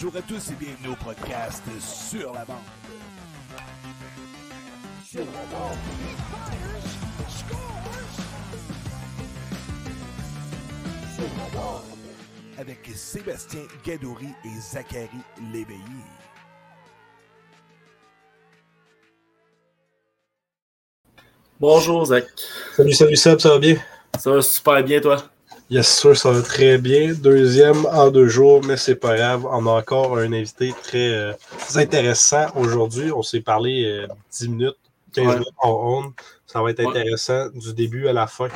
Bonjour à tous et bienvenue au podcast Sur la bande. Sur la bande. Sur la bande. Avec Sébastien Gadouri et Zachary Léveillé. Bonjour Zach. Salut, salut Seb, ça va bien? Ça va super bien toi? Yes, sûr, ça va très bien. Deuxième en deux jours, mais c'est pas grave. On a encore un invité très, euh, intéressant aujourd'hui. On s'est parlé euh, 10 minutes, 15 Ouais. minutes en on. Ça va être Ouais. intéressant du début à la fin.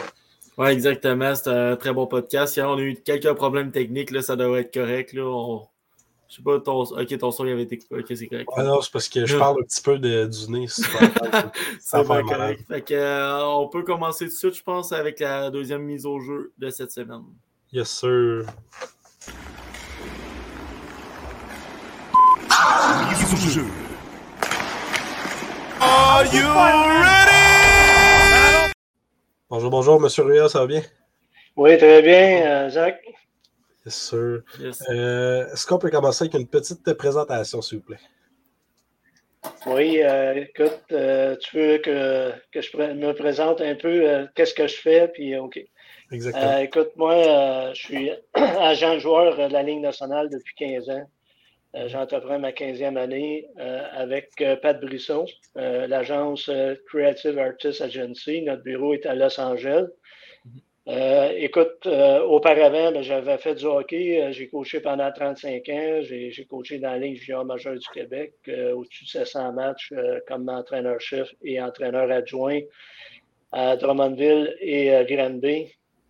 Oui, exactement. C'est un très bon podcast. Hier, on a eu quelques problèmes techniques. Là, ça devrait être correct. Là. On... Je sais pas, ton... Ok, ton son il avait été coupé. Ok, c'est correct. Ah non, c'est parce que je parle un petit peu de- du nez. c'est pas correct. Fait que, euh, on peut commencer tout de suite, je pense, avec la deuxième mise au jeu de cette semaine. Yes, sir. Mise au jeu. Are you ready? Bonjour, bonjour, Monsieur Rua, ça va bien? Oui, très bien, euh, Zach. Yes. Yes. Euh, Est-ce qu'on peut commencer avec une petite présentation, s'il vous plaît? Oui, euh, écoute, euh, tu veux que, que je me présente un peu euh, qu'est-ce que je fais, puis OK. Exactement. Euh, écoute, moi, euh, je suis agent joueur de la Ligue nationale depuis 15 ans. Euh, J'entreprends ma 15e année euh, avec euh, Pat Brisson, euh, l'agence Creative Artists Agency. Notre bureau est à Los Angeles. Euh, écoute, euh, auparavant, ben, j'avais fait du hockey. Euh, J'ai coaché pendant 35 ans. J'ai coaché dans la Ligue junior majeure du Québec, au-dessus de 700 matchs comme entraîneur-chef et entraîneur adjoint à Drummondville et à Granby.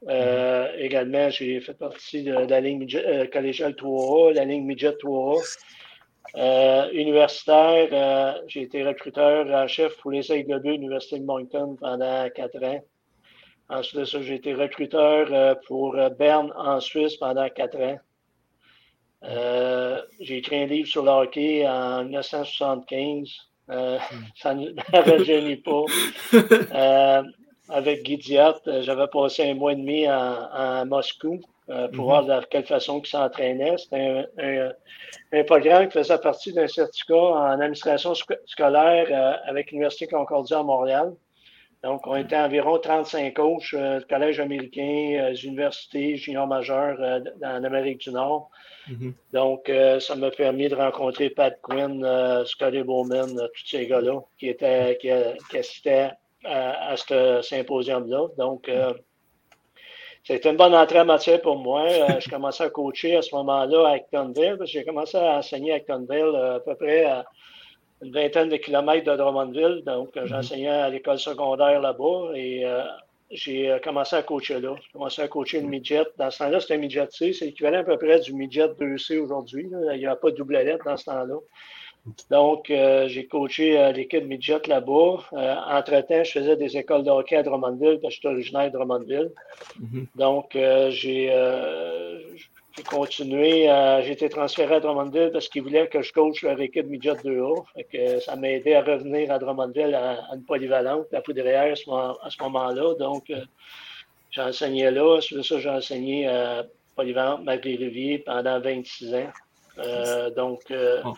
Euh, Également, j'ai fait partie de, la euh, collégiale 3A, la ligne midget 3A. Euh, universitaire, j'ai été recruteur en chef pour les Aigles Bleus de l'Université de Moncton pendant quatre ans. Ensuite de ça, j'ai été recruteur euh, pour euh, Berne en Suisse pendant quatre ans. Euh, j'ai écrit un livre sur le hockey en 1975. Euh, ça ne rajeunit pas. Euh, avec Guy Diat, j'avais passé un mois et demi à Moscou pour Mhm. voir de quelle façon il s'entraînait. C'était un, un- un programme qui faisait partie d'un certificat en administration sco- scolaire avec l'Université Concordia à Montréal. Donc, on était environ 35 coachs, euh, de collèges américains, euh, universités, juniors majeurs euh, en Amérique du Nord. Mhm. Donc, euh, ça m'a permis de rencontrer Pat Quinn, Scotty Bowman, tous ces gars-là qui, étaient, qui, qui assistaient à, à ce symposium-là. Donc, c'était une bonne entrée en matière pour moi. Je commençais à coacher à ce moment-là à Actonville. parce que J'ai commencé à enseigner à Actonville à peu près à une vingtaine de kilomètres de Drummondville. Donc, euh, j'enseignais à l'école secondaire là-bas et euh, j'ai euh, commencé à coacher là. J'ai commencé à coacher le midget. Dans ce temps-là, c'était un midget C. C'est l'équivalent à peu près du midget 2C aujourd'hui. Il n'y a pas de double lettre dans ce temps-là. Donc, euh, j'ai coaché euh, l'équipe midget là-bas. Euh, entre-temps, je faisais des écoles de hockey à Drummondville parce que je suis originaire de Drummondville. Mhm. Donc, j'ai j'ai continué. euh, j'ai été transféré à Drummondville parce qu'ils voulaient que je coach leur équipe midget 2A. Fait que ça m'a aidé à revenir à Drummondville à, à une polyvalente, la poudrière à ce, moment- à ce moment-là. Donc, euh, j'ai enseigné là. Sur ça, j'ai enseigné à Polyvalente Magrivier pendant 26 ans. Euh, donc, euh, Oh.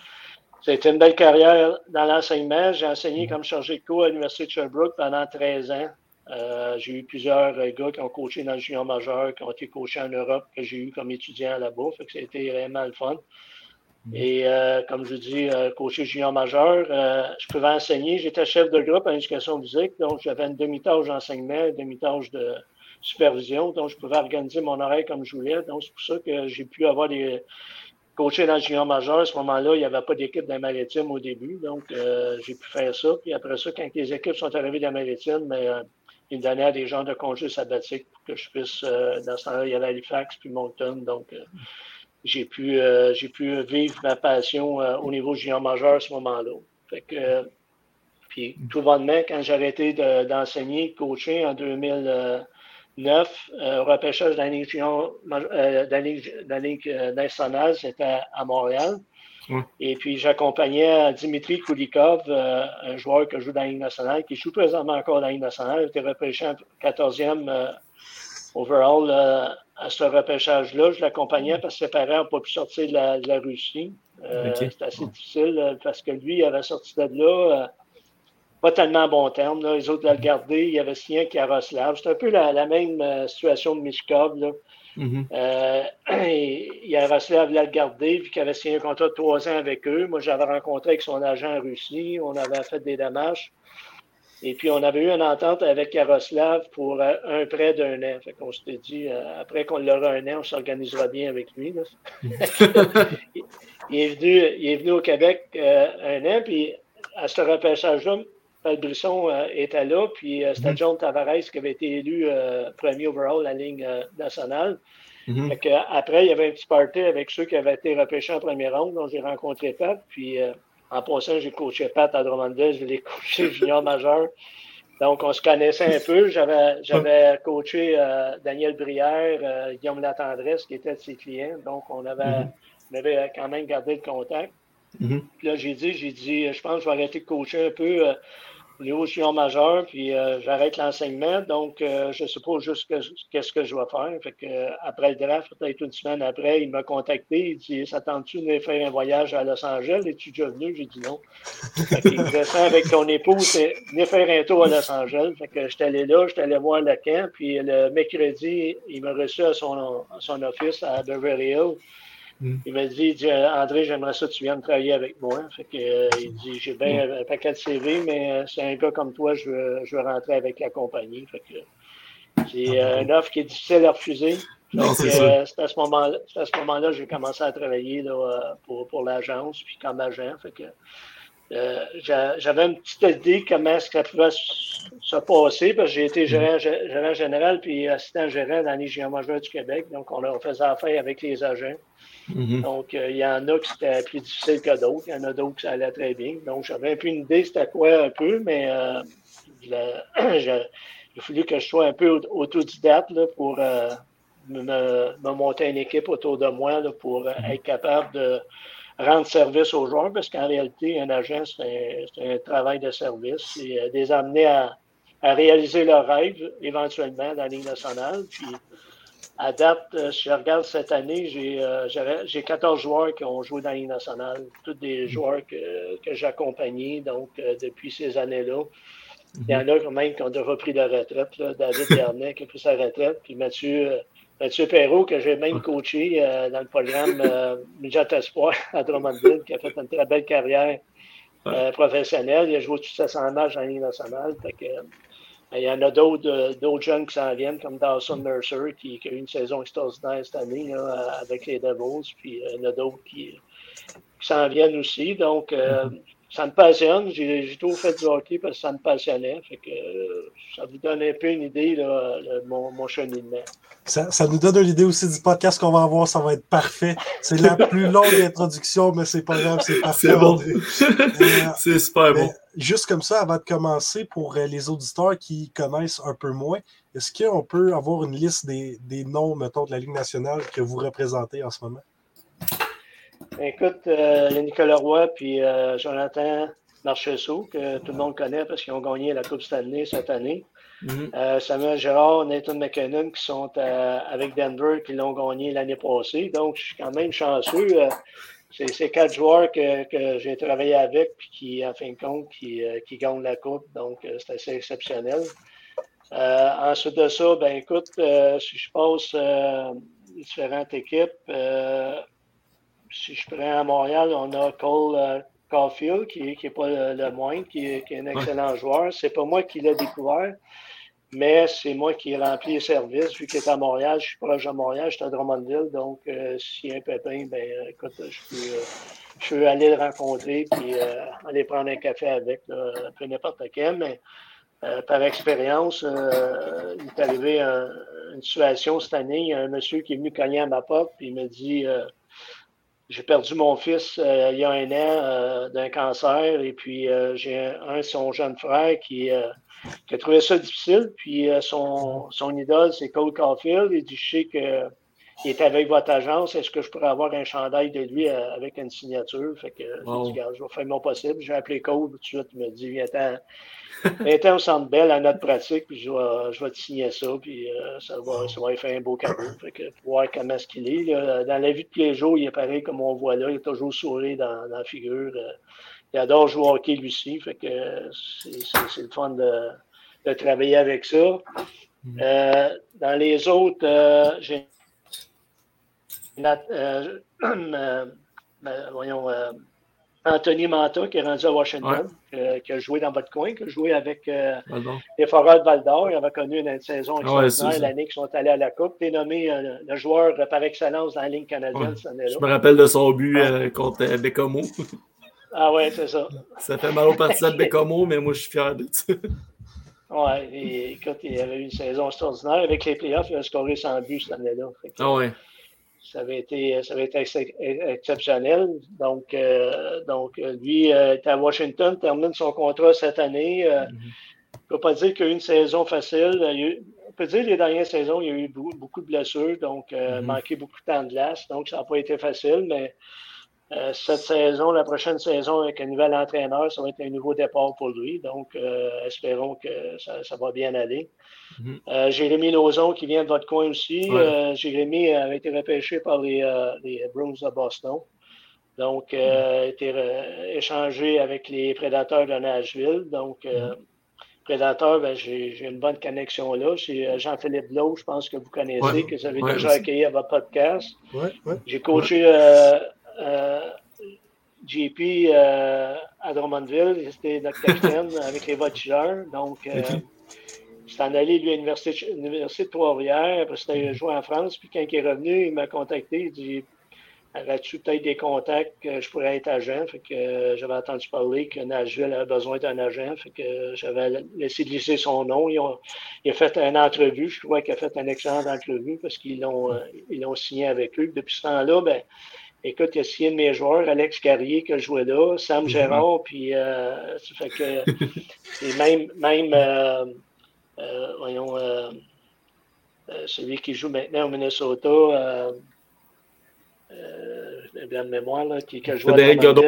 c'était une belle carrière dans l'enseignement. J'ai enseigné comme chargé de cours à l'Université de Sherbrooke pendant 13 ans. Euh, j'ai eu plusieurs euh, gars qui ont coaché dans le junior majeur, qui ont été coachés en Europe, que j'ai eu comme étudiant là-bas. Fait que ça a été vraiment le fun. Et euh, comme je dis, euh, coaché junior majeur, je pouvais enseigner. J'étais chef de groupe en éducation physique, donc j'avais une demi-tâche d'enseignement, une demi-tâche de supervision, donc je pouvais organiser mon horaire comme je voulais. Donc c'est pour ça que j'ai pu avoir des coachés dans le junior majeur. À ce moment-là, il n'y avait pas d'équipe dans maritime au début, donc euh, j'ai pu faire ça. Puis après ça, quand les équipes sont arrivées dans maritime, mais, euh, ils me des gens de congés sabbatiques pour que je puisse, euh, dans ce temps-là, il y avait Halifax puis Moncton, donc euh, j'ai pu, euh, pu vivre ma passion au niveau junior majeur à ce moment-là. Fait que, puis tout bonnement, quand j'ai arrêté de- d'enseigner, de coacher en 2000, euh, neuf, au repêchage de la Ligue, nationale, c'était à Montréal. Et puis, j'accompagnais Dimitri Koulikov, un joueur qui joue dans la Ligue nationale, qui joue présentement encore dans la Ligue nationale. Il était repêché en 14e overall à ce repêchage-là. Je l'accompagnais parce que ses parents n'ont pas pu sortir de la, Russie. C'était assez difficile parce que lui, il avait sorti de là pas tellement bon terme. Les autres l'avaient gardé. Il y avait signé Yaroslav. C'est un peu la, même euh, situation de Mishkov. Là. Mm-hmm. euh, Yaroslav l'a gardé, vu qu'il avait signé un contrat de trois ans avec eux. Moi, j'avais rencontré avec son agent en Russie. On avait fait des démarches. Et puis, on avait eu une entente avec Yaroslav pour euh, un prêt d'un an. Fait qu'on s'était dit, euh, après qu'on l'aura un an, on s'organisera bien avec lui. il, est venu, il est venu au Québec un an, puis à ce repêchage-là, Paul Brisson euh, était là, puis euh, c'était mhm. John Tavares qui avait été élu euh, premier overall à la ligne nationale. Mhm. après, il y avait un petit party avec ceux qui avaient été repêchés en première ronde, donc j'ai rencontré Pat, puis en passant, j'ai coaché Pat à Drummondville, je l'ai coaché junior majeur. Donc, on se connaissait un peu. J'avais coaché Daniel Brière, Guillaume Latendresse, qui était de ses clients. Donc, on avait, mhm. on avait quand même gardé le contact. Puis là, j'ai dit, j'ai dit, je pense que je vais arrêter de coacher un peu Léo junior majeur, puis euh, j'arrête l'enseignement. Donc, euh, je ne sais pas juste qu'est-ce que je vais faire. Fait que, euh, après le draft, peut-être une semaine après, il m'a contacté. Il dit S'attends-tu de faire un voyage à Los Angeles? Es-tu déjà venu J'ai dit non. Il descend avec ton épouse, venez faire un tour à Los Angeles. Fait que j'étais allé là, j'étais allé voir le camp. Puis le mercredi, il m'a reçu à son, à son office à Beverly Hills. Mm. Il m'a dit, André, j'aimerais ça que tu viennes travailler avec moi. Fait que, euh, il dit, j'ai bien mm. un paquet de CV, mais euh, c'est un gars comme toi, je veux, je veux rentrer avec la compagnie. Fait que c'est ah, euh, une offre qui est difficile à refuser. c'est à ce moment-là, à ce moment-là, j'ai commencé à travailler là, pour, pour l'agence, puis comme agent. Fait que j'avais une petite idée comment ça pouvait se passer, parce que j'ai été mm. gérant, général puis assistant gérant dans les du Québec. Donc, on, on faisait affaire avec les agents. Mm-hmm. Donc, euh, il y en a qui c'était plus difficile que d'autres. Il y en a d'autres qui ça allait très bien. Donc, j'avais un peu une idée c'était quoi un peu, mais euh, il a fallu que je sois un peu autodidacte là, pour euh, me, monter une équipe autour de moi là, pour mm-hmm. être capable de rendre service aux joueurs, parce qu'en réalité, un agent, c'est un, travail de service. Et les amener à, à réaliser leurs rêves, éventuellement, dans la Ligue nationale. Puis, à date, euh, si je regarde cette année, j'ai 14 euh, joueurs qui ont joué dans la nationale, tous des mm. joueurs que, que donc, euh, depuis ces années-là. Il y en a quand même qui ont déjà pris de retraite. Là. David Bernet qui a pris sa retraite, puis Mathieu, Mathieu Perrault, que j'ai même coaché dans le programme euh, Midget Espoir à Drummondville, qui a fait une très belle carrière professionnelle. Il a joué tous 700 matchs dans la nationale. Fait que, il y en a d'autres, d'autres jeunes qui s'en viennent, comme Dawson Mercer, qui, a eu une saison extraordinaire cette année avec les Devils. Puis il y en a d'autres qui, s'en viennent aussi. Donc, euh, ça me passionne. J'ai, toujours fait du hockey parce que ça me passionnait. Fait que, ça vous donne un peu une idée de mon, mon cheminement. Ça, ça, nous donne une idée aussi du podcast qu'on va avoir. Ça va être parfait. C'est la plus longue introduction, mais c'est pas grave, c'est parfait. C'est bon. c'est super bon. Juste comme ça, avant de commencer, pour euh, les auditeurs qui connaissent un peu moins, est-ce qu'on peut avoir une liste des, des, noms, mettons, de la Ligue nationale que vous représentez en ce moment? Écoute, euh, il y a Nicolas Roy puis euh, Jonathan Marchessault, que tout le monde connaît parce qu'ils ont gagné la Coupe Stanley cette année. Mhm. Euh, Samuel Gérard, Nathan McKinnon qui sont euh, avec Denver qui l'ont gagné l'année passée. Donc, je suis quand même chanceux. Euh, c'est ces quatre joueurs que, j'ai travaillé avec et qui, en fin de compte, qui, qui gagnent la Coupe. Donc, c'est assez exceptionnel. ensuite de ça, ben écoute, si je passe différentes équipes, si je prends à Montréal, on a Cole Caulfield, qui n'est pas le, moindre, qui est, un excellent joueur. C'est pas moi qui l'ai découvert, mais c'est moi qui ai rempli les services. Vu qu'il est à Montréal, je suis proche de Montréal, je suis à Drummondville. Donc, euh, s'il y a un pépin, ben, écoute, je peux, euh, je peux aller le rencontrer et euh, aller prendre un café avec, peu n'importe quel. Mais par expérience, il est arrivé une situation cette année. Il y a un monsieur qui est venu cogner à ma porte et il me dit j'ai perdu mon fils il y a un an d'un cancer et puis j'ai un, son jeune frère qui, a trouvé ça difficile. Puis son, son idole, c'est Cole Caulfield. Dit Je sais que il est avec votre agence, est-ce que je pourrais avoir un chandail de lui euh, avec une signature? Fait que je dit, je vais faire mon possible. J'ai appelé Cole tout de suite, il m'a dit, viens-t'en viens au centre belle à notre pratique, puis je vais, je vais te signer ça, puis euh, ça, va, ça va faire un beau cadeau. Fait que pour voir comment est-ce qu'il est. Dans la vie de tous les jours, il est pareil comme on voit là, il est toujours souri dans, dans la figure. Euh, il adore jouer au hockey lui aussi, fait que c'est le fun de, de, travailler avec ça. Mm. dans les autres, j'ai euh, euh, voyons, euh, Anthony Manta, qui est rendu à Washington, qui a joué dans votre coin, qui a joué avec les Foreurs de Val d'Or. Il avait connu une saison ah extraordinaire l'année qu'ils sont allés à la Coupe. Tu es nommé le joueur par excellence dans la ligne canadienne cette année-là. Je me rappelle de son but contre Bécomo. Ah ouais, c'est ça. Ça fait mal au partisans de Bécomo, mais moi, je suis fier de ça. Oui, écoute, il avait eu une saison extraordinaire. Avec les playoffs, il a scoré 100 buts cette année-là. Ah ouais ça avait été, ça avait été exceptionnel. Donc, euh, donc lui euh, est à Washington, termine son contrat cette année. Euh, mm-hmm. On ne peut pas dire qu'il y a eu une saison facile. on peut dire que les dernières saisons, il y a eu beaucoup, de blessures, donc mm-hmm. manqué beaucoup de temps de glace. Donc, ça n'a pas été facile, mais cette saison, la prochaine saison, avec un nouvel entraîneur, ça va être un nouveau départ pour lui. Donc, espérons que ça, ça va bien aller. Mhm. Euh, Jérémy Lozon qui vient de votre coin aussi. Euh, Jérémy a été repêché par les, euh, les Bruins de Boston. Donc, il a été échangé avec les prédateurs de Nashville. Donc, mhm. prédateur, ben, j'ai une bonne connexion là. C'est Jean-Philippe Blau, je pense que vous connaissez, que vous avez déjà accueilli à votre podcast. J'ai coaché JP à Drummondville. C'était notre capitaine avec les Voltigeurs. Donc, suis en allé lui, à l'Université de Trois-Rivières, parce qu'il a joué en France. Puis quand il est revenu, il m'a contacté. Il dit Aurais-tu peut-être des contacts que je pourrais être agent? Fait que euh, j'avais entendu parler que Nashville avait besoin d'un agent. Fait que j'avais laissé glisser son nom. il a fait une entrevue. Je crois qu'il a fait une excellente entrevue parce qu'ils l'ont euh, ils l'ont signé avec eux. Depuis ce temps-là, ben, écoute, il a signé de mes joueurs, Alex Carrier, que je jouais là, Sam mm-hmm. Gérard, puis euh, ça fait que même, même euh, voyons, euh, euh, celui qui joue maintenant au Minnesota, euh, bien de mémoire, là, qui, a joué Frédéric Godreau.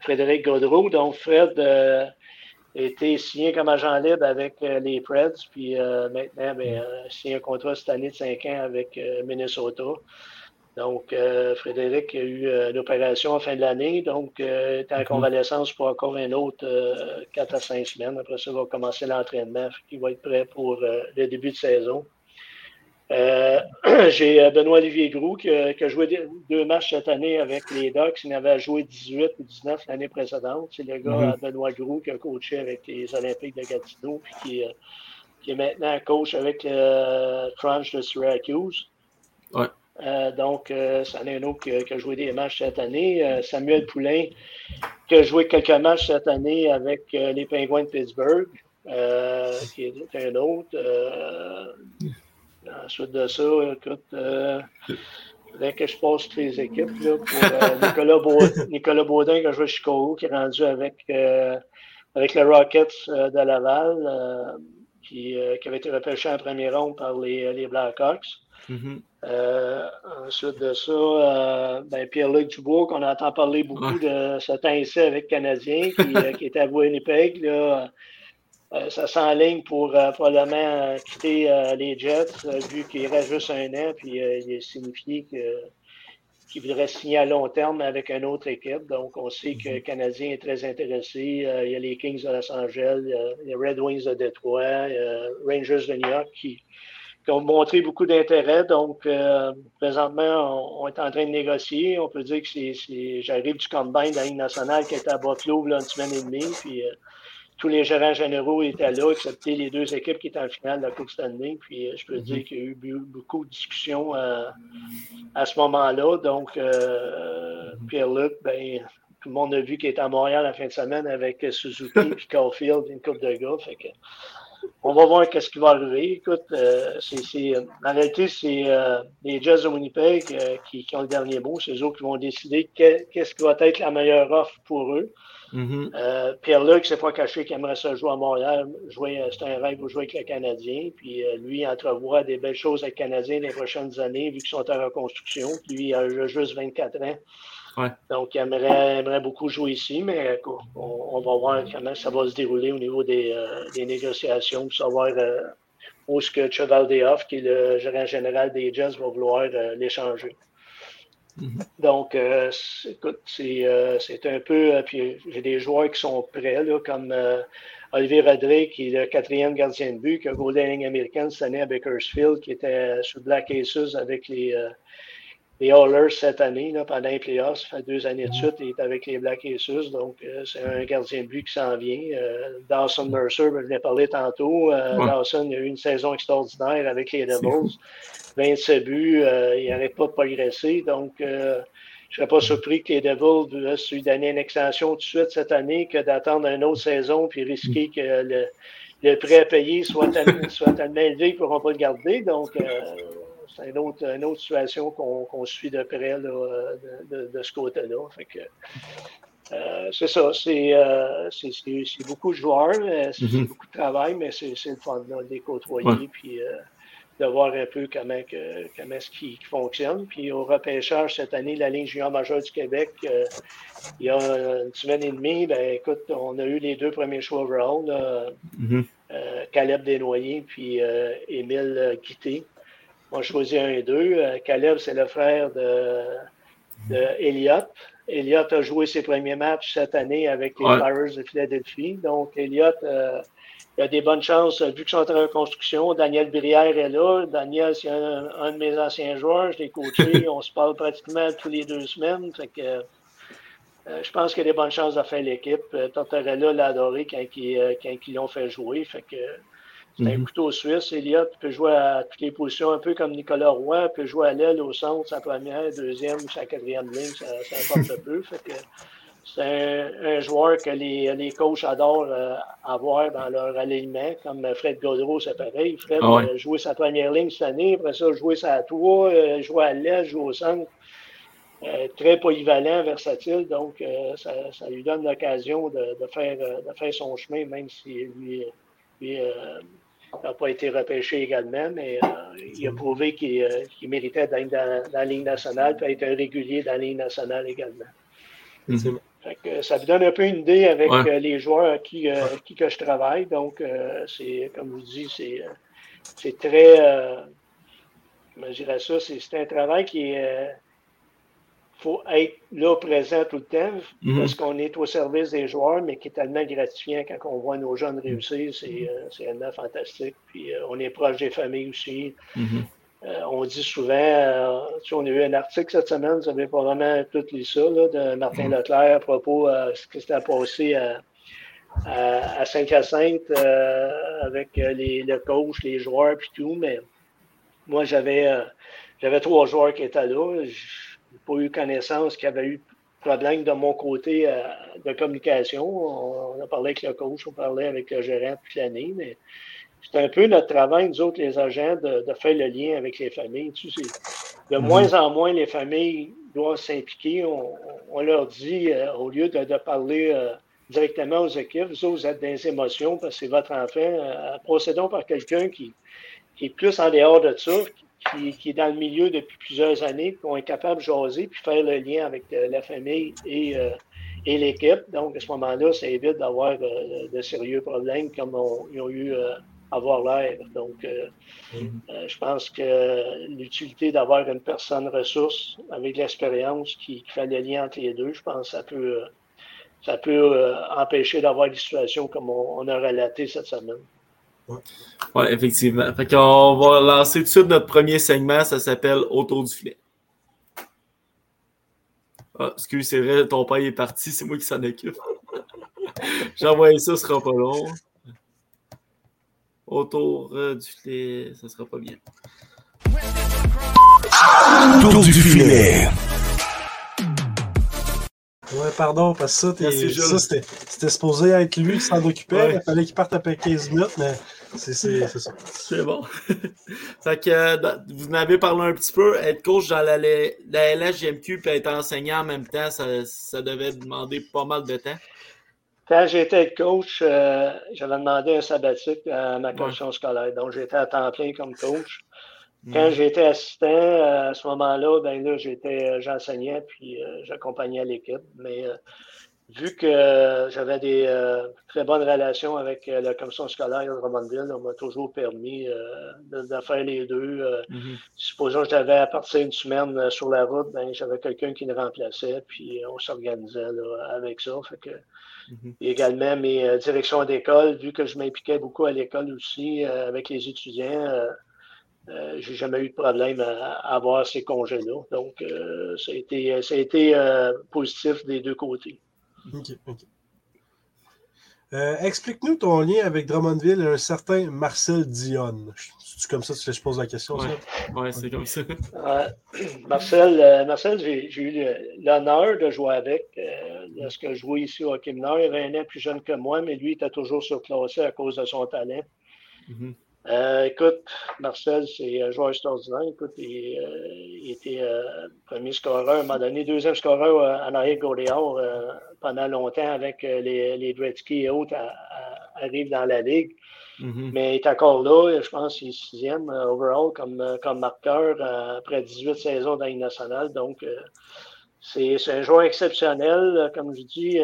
Frédéric Godreau. Donc, Fred a été signé comme agent libre avec les Preds, puis maintenant, ben, signé un contrat cette année de 5 ans avec Minnesota. Donc, euh, Frédéric a eu euh, une opération en fin de l'année, donc euh, est en mhm. convalescence pour encore un autre 4 à 5 semaines. Après ça, il va commencer l'entraînement, il va être prêt pour le début de saison. J'ai Benoît Olivier Groux qui, a joué deux matchs cette année avec les Ducks. Il avait joué 18 ou 19 l'année précédente. C'est le gars mhm. Benoît Groux qui a coaché avec les Olympiques de Gatineau, puis qui, est maintenant coach avec Crunch de Syracuse. Ouais. Euh, donc, euh, c'en est un autre qui, a joué des matchs cette année. Euh, Samuel Poulain, qui a joué quelques matchs cette année avec les Penguins de Pittsburgh, qui est un autre. ensuite de ça, écoute, il faudrait que je passe toutes les équipes là, pour Nicolas, Nicolas, Baudin, qui a joué à Chicago, qui est rendu avec, avec les Rockets de Laval, qui, qui, avait été repêché en première ronde par les, les Blackhawks. Mm-hmm. Euh, ensuite de ça, euh, ben Pierre-Luc Dubois, qu'on entend parler beaucoup de ce temps-ci avec Canadien, qui, euh, qui, est à Winnipeg. Là, ça s'enligne pour probablement quitter les Jets, vu qu'il reste juste un an, puis il est signifié qu'il voudrait signer à long terme avec une autre équipe. Donc, on sait que le mm-hmm. Canadien est très intéressé. il y a les Kings de Los Angeles, il y a les Red Wings de Détroit, Rangers de New York qui, qui ont montré beaucoup d'intérêt. Donc, euh, présentement, on, est en train de négocier. On peut dire que j'arrive du combine de la Ligue nationale qui était à Buffalo là, une semaine et demie. Puis, euh, tous les gérants généraux étaient là, excepté les deux équipes qui étaient en finale de la Coupe Stanley. Puis, euh, je peux dire qu'il y a eu beaucoup de discussions à ce moment-là. Donc. Pierre-Luc, ben, tout le monde a vu qu'il était à Montréal la fin de semaine avec Suzuki et Caulfield, une coupe de gars. Fait que, on va voir qu'est-ce qui va arriver. Écoute, euh, c'est, en réalité, c'est euh, les Jazz de Winnipeg euh, qui, qui, ont le dernier mot. C'est eux qui vont décider qu'est-ce qui va être la meilleure offre pour eux. Mm-hmm. Pierre-Luc s'est pas caché qu'il aimerait ça jouer à Montréal. Jouer, c'est un rêve de jouer avec le Canadien. Puis lui, il entrevoit des belles choses avec le Canadien les prochaines années, vu qu'ils sont en reconstruction. Puis lui, il a juste 24 ans. Donc, il aimerait, beaucoup jouer ici, mais on, va voir comment ça va se dérouler au niveau des, euh, négociations pour savoir euh, où est-ce que Cheval Dehoff, qui est le gérant général des Jazz, va vouloir euh, l'échanger. Mm-hmm. Donc, écoute, c'est un peu. puis j'ai des joueurs qui sont prêts, là, comme Olivier Rodrigue, qui est le quatrième gardien de but, qui a goûté la ligne américaine cette année à Bakersfield, qui était sur Black Aces avec les les Hallers cette année, là, pendant les playoffs. Ça fait deux années de suite, il est avec les Black Aces. Donc, euh, c'est un gardien de but qui s'en vient. Euh, Dawson Mercer, je l'ai parlé tantôt. Euh, Dawson a eu une saison extraordinaire avec les Devils. 27 buts, il n'arrête pas de progresser. Donc, je ne serais pas surpris que les Devils lui donner une extension tout de suite cette année que d'attendre une autre saison puis risquer que le, le prêt à payer soit, tellement, soit tellement élevé qu'ils ne pourront pas le garder. Donc, c'est une autre, une autre situation qu'on suit de près là, de, de, ce côté-là. Euh, c'est ça, euh, c'est beaucoup de joueurs, c'est mm-hmm. beaucoup de travail, mais c'est le fun de les côtoyer puis euh, de voir un peu comment, que, comment est-ce qui, fonctionne. Puis au repêchage cette année, la ligne junior majeure du Québec, il y a une semaine et demie, ben écoute, on a eu les deux premiers choix overall, mm-hmm. Caleb Desnoyers puis Émile Guité ont choisi un et deux. Euh, Caleb, c'est le frère de, de Elliott. Elliott a joué ses premiers matchs cette année avec les Flyers de Philadelphie. Donc, Elliott euh, il a des bonnes chances, vu qu'ils sont en reconstruction. Daniel Brière est là. Daniel, c'est un, de mes anciens joueurs. Je l'ai coaché. On se parle pratiquement tous les deux semaines. Fait que, euh, je pense qu'il y a des bonnes chances de faire l'équipe. Tortorella l'a adoré quand, quand ils l'ont fait jouer. Fait que, c'est un mhm. couteau suisse. Elliott peut jouer à toutes les positions, un peu comme Nicolas Roy, peut jouer à l'aile, au centre, sa première, deuxième, sa quatrième ligne, ça, ça importe peu. c'est un, joueur que les, les coachs adorent euh, avoir dans leur alignement, comme Fred Godreau, c'est pareil. Fred ah a joué sa première ligne cette année, après ça, jouer sa tour, euh, jouer à l'aile, jouer au centre. Euh, très polyvalent, versatile, donc ça, ça, lui donne l'occasion de, de, faire, de faire son chemin, même si lui, n'a pas été repêché également, mais euh, il a prouvé qu'il euh, méritait d'être dans, la Ligue nationale et être un régulier dans la Ligue nationale également. ça vous donne un peu une idée avec euh, les joueurs avec qui, qui que je travaille. Donc, c'est comme je vous dis, c'est très. comment je dirais ça? C'est un travail qui est faut être là présent tout le temps mhm. parce qu'on est au service des joueurs, mais qui est tellement gratifiant quand on voit nos jeunes réussir. C'est vraiment euh, fantastique. Puis euh, on est proche des familles aussi. Mhm. Euh, on dit souvent, on a eu un article cette semaine, vous avez probablement tout lu ça, de Martin mhm. Leclerc à propos de ce qui s'était passé à, à, Saint-Hyacinthe avec les, le coach, les joueurs puis tout. Mais moi, j'avais j'avais trois joueurs qui étaient là pas eu connaissance qu'il y avait eu problème de mon côté euh, de communication. On, a parlé avec le coach, on parlait avec le gérant toute l'année, mais c'est un peu notre travail, nous autres, les agents, de, faire le lien avec les familles. Tu sais, de mhm. moins en moins, les familles doivent s'impliquer. On, leur dit, euh, au lieu de, parler euh, directement aux équipes, vous, vous êtes des émotions parce que c'est votre enfant. procédons par quelqu'un qui, qui est plus en dehors de ça, qui, est dans le milieu depuis plusieurs années, qui est capable de jaser puis faire le lien avec euh, la famille et, euh, et l'équipe. Donc, à ce moment-là, ça évite d'avoir euh, de sérieux problèmes comme ils ont eu à avoir l'air. Donc, mm-hmm. je pense que l'utilité d'avoir une personne ressource avec l'expérience qui, fait le lien entre les deux, je pense que ça peut, ça peut empêcher d'avoir des situations comme on a relaté cette semaine. Oui, effectivement. Fait qu'on va lancer tout de suite notre premier segment. Ça s'appelle Autour du filet. Ah, excuse, c'est vrai, ton père est parti, c'est moi qui s'en occupe. J'ai envoyé ça, ce sera pas long. Autour euh, du filet, ça sera pas bien. Autour du filet. Ouais, pardon, parce que ça, ça c'était supposé être lui qui s'en occupait. Il fallait qu'il parte après 15 minutes, mais C'est ça. C'est bon. fait que, euh, vous en avez parlé un petit peu. Être coach dans la, la LHGMQ et être enseignant en même temps, ça, ça, devait demander pas mal de temps. Quand j'étais coach, euh, j'avais demandé un sabbatique à ma commission scolaire. Donc, j'étais à temps plein comme coach. Quand hmm. j'étais assistant, à ce moment-là, ben là, j'étais, j'enseignais puis j'accompagnais l'équipe. Mais vu que j'avais des euh, très bonnes relations avec euh, la commission scolaire de Drummondville, on m'a toujours permis euh, de, faire les deux. Mm-hmm. Supposons que j'avais à partir d'une semaine sur la route, ben, j'avais quelqu'un qui me remplaçait, puis on s'organisait avec ça. Fait que, mm-hmm. Également, mes directions d'école, vu que je m'impliquais beaucoup à l'école aussi avec les étudiants, j'ai jamais eu de problème à, avoir ces congés-là. Donc, ça a été, ça a été positif des deux côtés. OK, euh, Explique-nous ton lien avec Drummondville et un certain Marcel Dion. C'est comme ça que je pose la question. Oui, ouais, c'est comme ça. Marcel, euh, Marcel j'ai eu l'honneur de jouer avec. Euh, lorsque je jouais ici au hockey mineur, il avait un an plus jeune que moi, mais lui, il était toujours surclassé à cause de son talent. Mm-hmm. Euh, écoute, Marcel, c'est un joueur extraordinaire. Écoute, il, euh, était euh, premier scoreur, à un moment donné, deuxième scoreur en arrière Gauléard pendant longtemps avec les, les et autres arrivent dans la ligue. Mm-hmm. Mais il est encore là, je pense qu'il est sixième overall comme, comme marqueur après 18 saisons dans nationale. Donc, c'est un joueur exceptionnel. Comme je dis,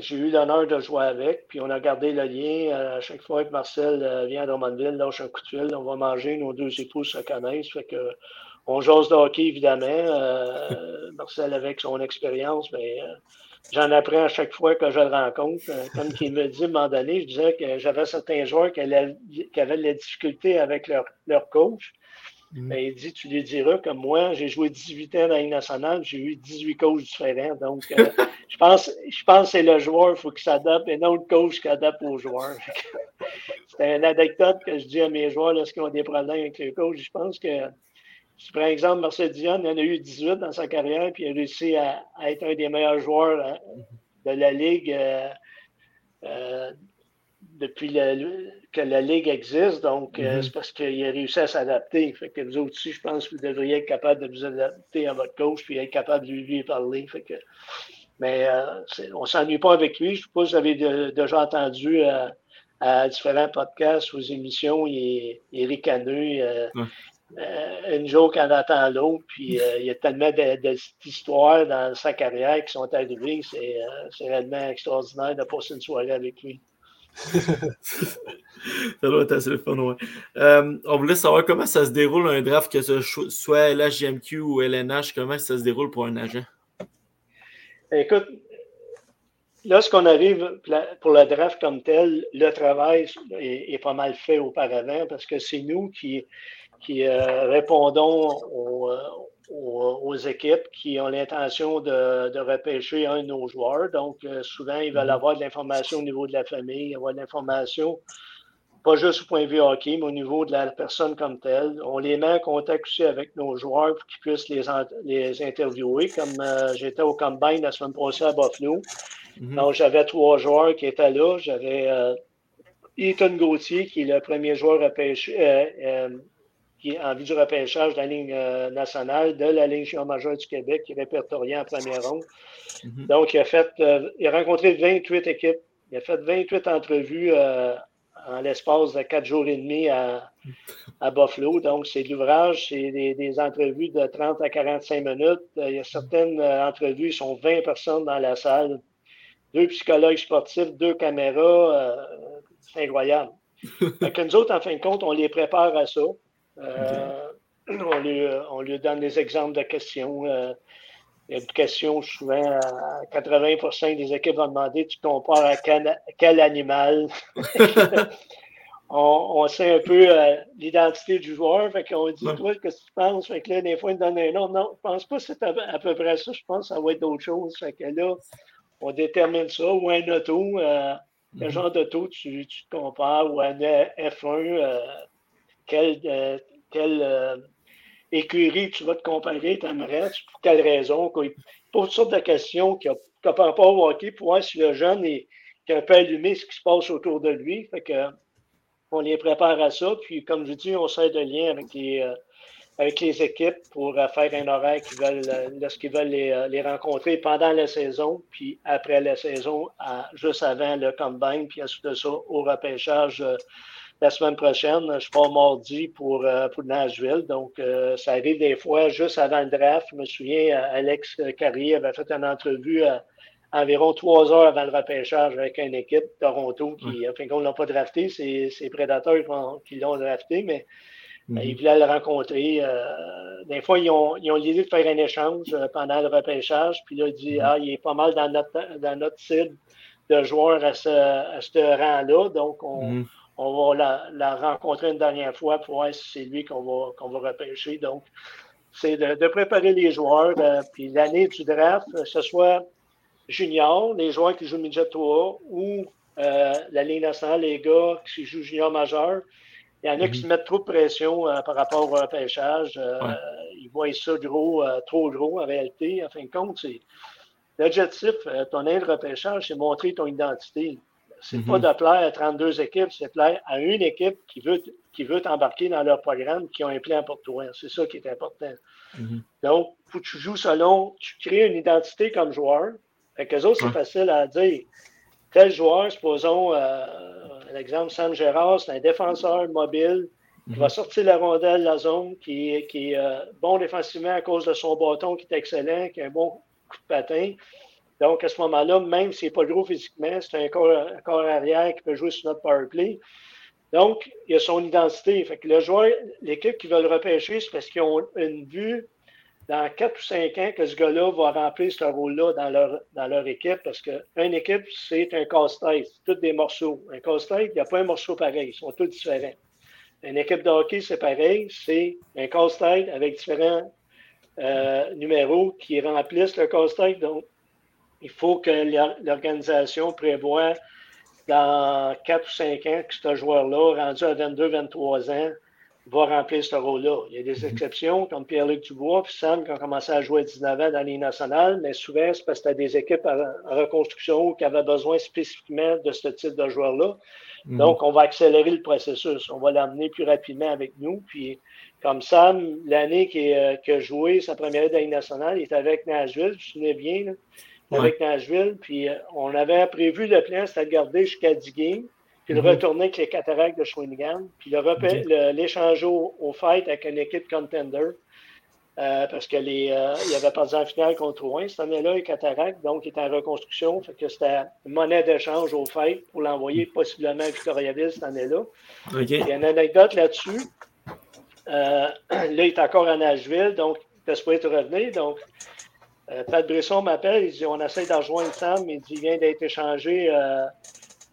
j'ai eu l'honneur de jouer avec, puis on a gardé le lien. Euh, à chaque fois que Marcel euh, vient à Drummondville, lâche un coup de fil, on va manger, nos deux époux se connaissent. Fait que, on jase de hockey, évidemment. Euh, Marcel, avec son expérience, mais j'en apprends à chaque fois que je le rencontre. comme il me dit à un moment donné, je disais que j'avais certains joueurs qui, qui avaient de la difficulté avec leur, leur coach. Mm. Ben, il dit, tu lui diras que moi, j'ai joué 18 ans dans la Ligue nationale, j'ai eu 18 coachs différents. Donc, euh, je pense, je pense que c'est le joueur, il faut qu'il s'adapte et non le coach qui adapte aux joueurs. c'est une anecdote que je dis à mes joueurs lorsqu'ils ont des problèmes avec le coach. Je pense que, si par exemple, Marcel Dion, il en a eu 18 dans sa carrière, puis il a réussi à, être un des meilleurs joueurs hein, de la Ligue. Euh, euh, depuis que la Ligue existe. Donc, euh, mhm. c'est parce qu'il a réussi à s'adapter. Fait que vous aussi, je pense que vous devriez être capable de vous adapter à votre coach puis être capable de lui parler. Fait que, mais euh, on ne s'ennuie pas avec lui. Je ne sais pas si vous avez déjà entendu euh, à différents podcasts ou émissions, il est, ricaneux. une joke en attend l'autre, puis il y a tellement d'histoires dans sa carrière qui sont arrivées, c'est réellement extraordinaire de passer une soirée avec lui. ça doit être assez fun, ouais. Euh, on voulait savoir comment ça se déroule un draft, que ce soit LHGMQ ou LNH, comment ça se déroule pour un agent? Écoute, lorsqu'on arrive pour le draft comme tel, le travail est, pas mal fait auparavant parce que c'est nous qui, qui euh, répondons aux, aux, équipes qui ont l'intention de, repêcher un de nos joueurs. Donc, euh, souvent, ils veulent mhm. avoir de l'information au niveau de la famille, avoir de l'information, pas juste au point de vue hockey, mais au niveau de la personne comme telle. On les met en contact aussi avec nos joueurs pour qu'ils puissent les, les interviewer. Comme euh, j'étais au Combine la semaine passée à Buffalo. Mhm. Donc, j'avais trois joueurs qui étaient là. J'avais euh, Ethan Gauthier, qui est le premier joueur repêché en vue du repêchage de la ligne euh, nationale, de la Ligue majeure du Québec, qui est répertoriée en première ronde. Mhm. Donc, il a fait, euh, il a rencontré 28 équipes. Il a fait 28 entrevues euh, en l'espace de 4 jours et demi à, Buffalo. Donc, c'est de l'ouvrage, c'est des, entrevues de 30 à 45 minutes. Il y a certaines entrevues, ils sont 20 personnes dans la salle. Deux psychologues sportifs, deux caméras. c'est incroyable. que nous autres, en fin de compte, on les prépare à ça. Euh, on, lui, on, lui, donne des exemples de questions. Euh, il y a des questions souvent à 80% des équipes vont demander tu compares à quel, animal? On, sait un peu euh, l'identité du joueur. Fait qu'on dit Toi, qu'est-ce que tu penses? Fait que là, des fois, il donne un nom. Non, je pense pas que c'est à, peu près ça. Je pense que ça va être d'autres choses. Fait que là, on détermine ça. Ou un auto. quel mhm. genre d'auto tu, tu, te compares? Ou un F1 quelle, euh, euh, écurie tu vas te comparer, t'aimerais, pour quelle raison. Quoi. Pose toutes sortes de questions qui n'ont pas rapport au hockey pour voir si le jeune est, un peu allumé ce qui se passe autour de lui. Fait que on les prépare à ça. Puis, comme je dis, on sert de lien avec les, euh, avec les équipes pour faire un horaire veulent, lorsqu'ils veulent les, les, rencontrer pendant la saison, puis après la saison, juste avant le combine, puis ensuite de ça, au repêchage la semaine prochaine. Je pars mardi pour, pour Nashville. Donc, ça arrive des fois juste avant le draft. Je me souviens, Alex Carrier avait fait une entrevue à, environ trois heures avant le repêchage avec une équipe, Toronto, qui, enfin, qu'on l'a pas drafté, c'est les prédateurs qui l'ont drafté, mais mm -hmm. ils voulaient le rencontrer. Euh, des fois, ils ont, ils ont l'idée de faire un échange euh, pendant le repêchage, puis là, il dit, -hmm. ah, il est pas mal dans notre, dans notre cible de joueurs à ce, à ce rang-là, donc on, mm -hmm. On va la, la, rencontrer une dernière fois pour voir si c'est lui qu'on va, qu'on va repêcher. Donc, c'est de, de, préparer les joueurs, euh, puis l'année du draft, que ce soit junior, les joueurs qui jouent midget 3 ou euh, la Ligue nationale, les gars qui jouent junior majeur. Il y en a mm -hmm. qui se mettent trop de pression euh, par rapport au repêchage. Ouais. Ils voient ça gros, trop gros en réalité. En fin de compte, c'est l'objectif, ton aide de repêchage, c'est montrer ton identité. C'est mm -hmm. pas de plaire à 32 équipes, c'est de plaire à une équipe qui veut, qui veut t'embarquer dans leur programme, qui ont un plan pour toi. C'est ça qui est important. Mm -hmm. Donc, faut que tu joues selon, tu crées une identité comme joueur, fait que autres, c'est ouais. facile à dire. Tel joueur, supposons, euh, l'exemple Sam Gérard, c'est un défenseur mobile qui mm -hmm. va sortir la rondelle de la zone, qui, qui est euh, bon défensivement à cause de son bâton qui est excellent, qui a un bon coup de patin. Donc, à ce moment-là, même s'il n'est pas gros physiquement, c'est un corps, arrière qui peut jouer sur notre power play. Donc, il a son identité. Fait que le joueur, l'équipe qui veut le repêcher, c'est parce qu'ils ont une vue dans 4 ou 5 ans que ce gars-là va remplir ce rôle-là dans leur, dans leur équipe parce qu'une équipe, c'est un casse-tête. C'est tous des morceaux. Un casse-tête, il n'y a pas un morceau pareil. Ils sont tous différents. Une équipe de hockey, c'est pareil. C'est un casse-tête avec différents euh, numéros qui remplissent le casse-tête. Donc, il faut que l'organisation prévoit dans 4 ou 5 ans que ce joueur-là, rendu à 22, 23 ans, va remplir ce rôle-là. Il y a des mhm. exceptions, comme Pierre-Luc Dubois, puis Sam, qui ont commencé à jouer à 19 ans dans les nationales, mais souvent, c'est parce que c'était des équipes en reconstruction qui avaient besoin spécifiquement de ce type de joueur-là. Mm -hmm. Donc, on va accélérer le processus. On va l'amener plus rapidement avec nous. Puis, comme Sam, l'année qu'il a joué sa première année dans les nationales, il était avec Nashville, je me souviens bien, là, ouais. avec Nashville. Puis, euh, on avait prévu le plan, c'était de garder jusqu'à 10 games puis mm -hmm. le retourner avec les cataractes de Shawinigan, puis l'échanger au, au, fight avec une équipe contender, euh, parce qu'il euh, y avait pas en finale contre Rouen cette année-là, les cataractes, donc il était en reconstruction, fait que c'était une monnaie d'échange au fight pour l'envoyer possiblement à Victoriaville cette année-là. Okay. Il y a une anecdote là-dessus. Euh, là, il est encore à Nashville, donc il est supposé revenir, donc Pat Brisson m'appelle, il dit on essaie de rejoindre Sam, il dit il vient d'être échangé euh,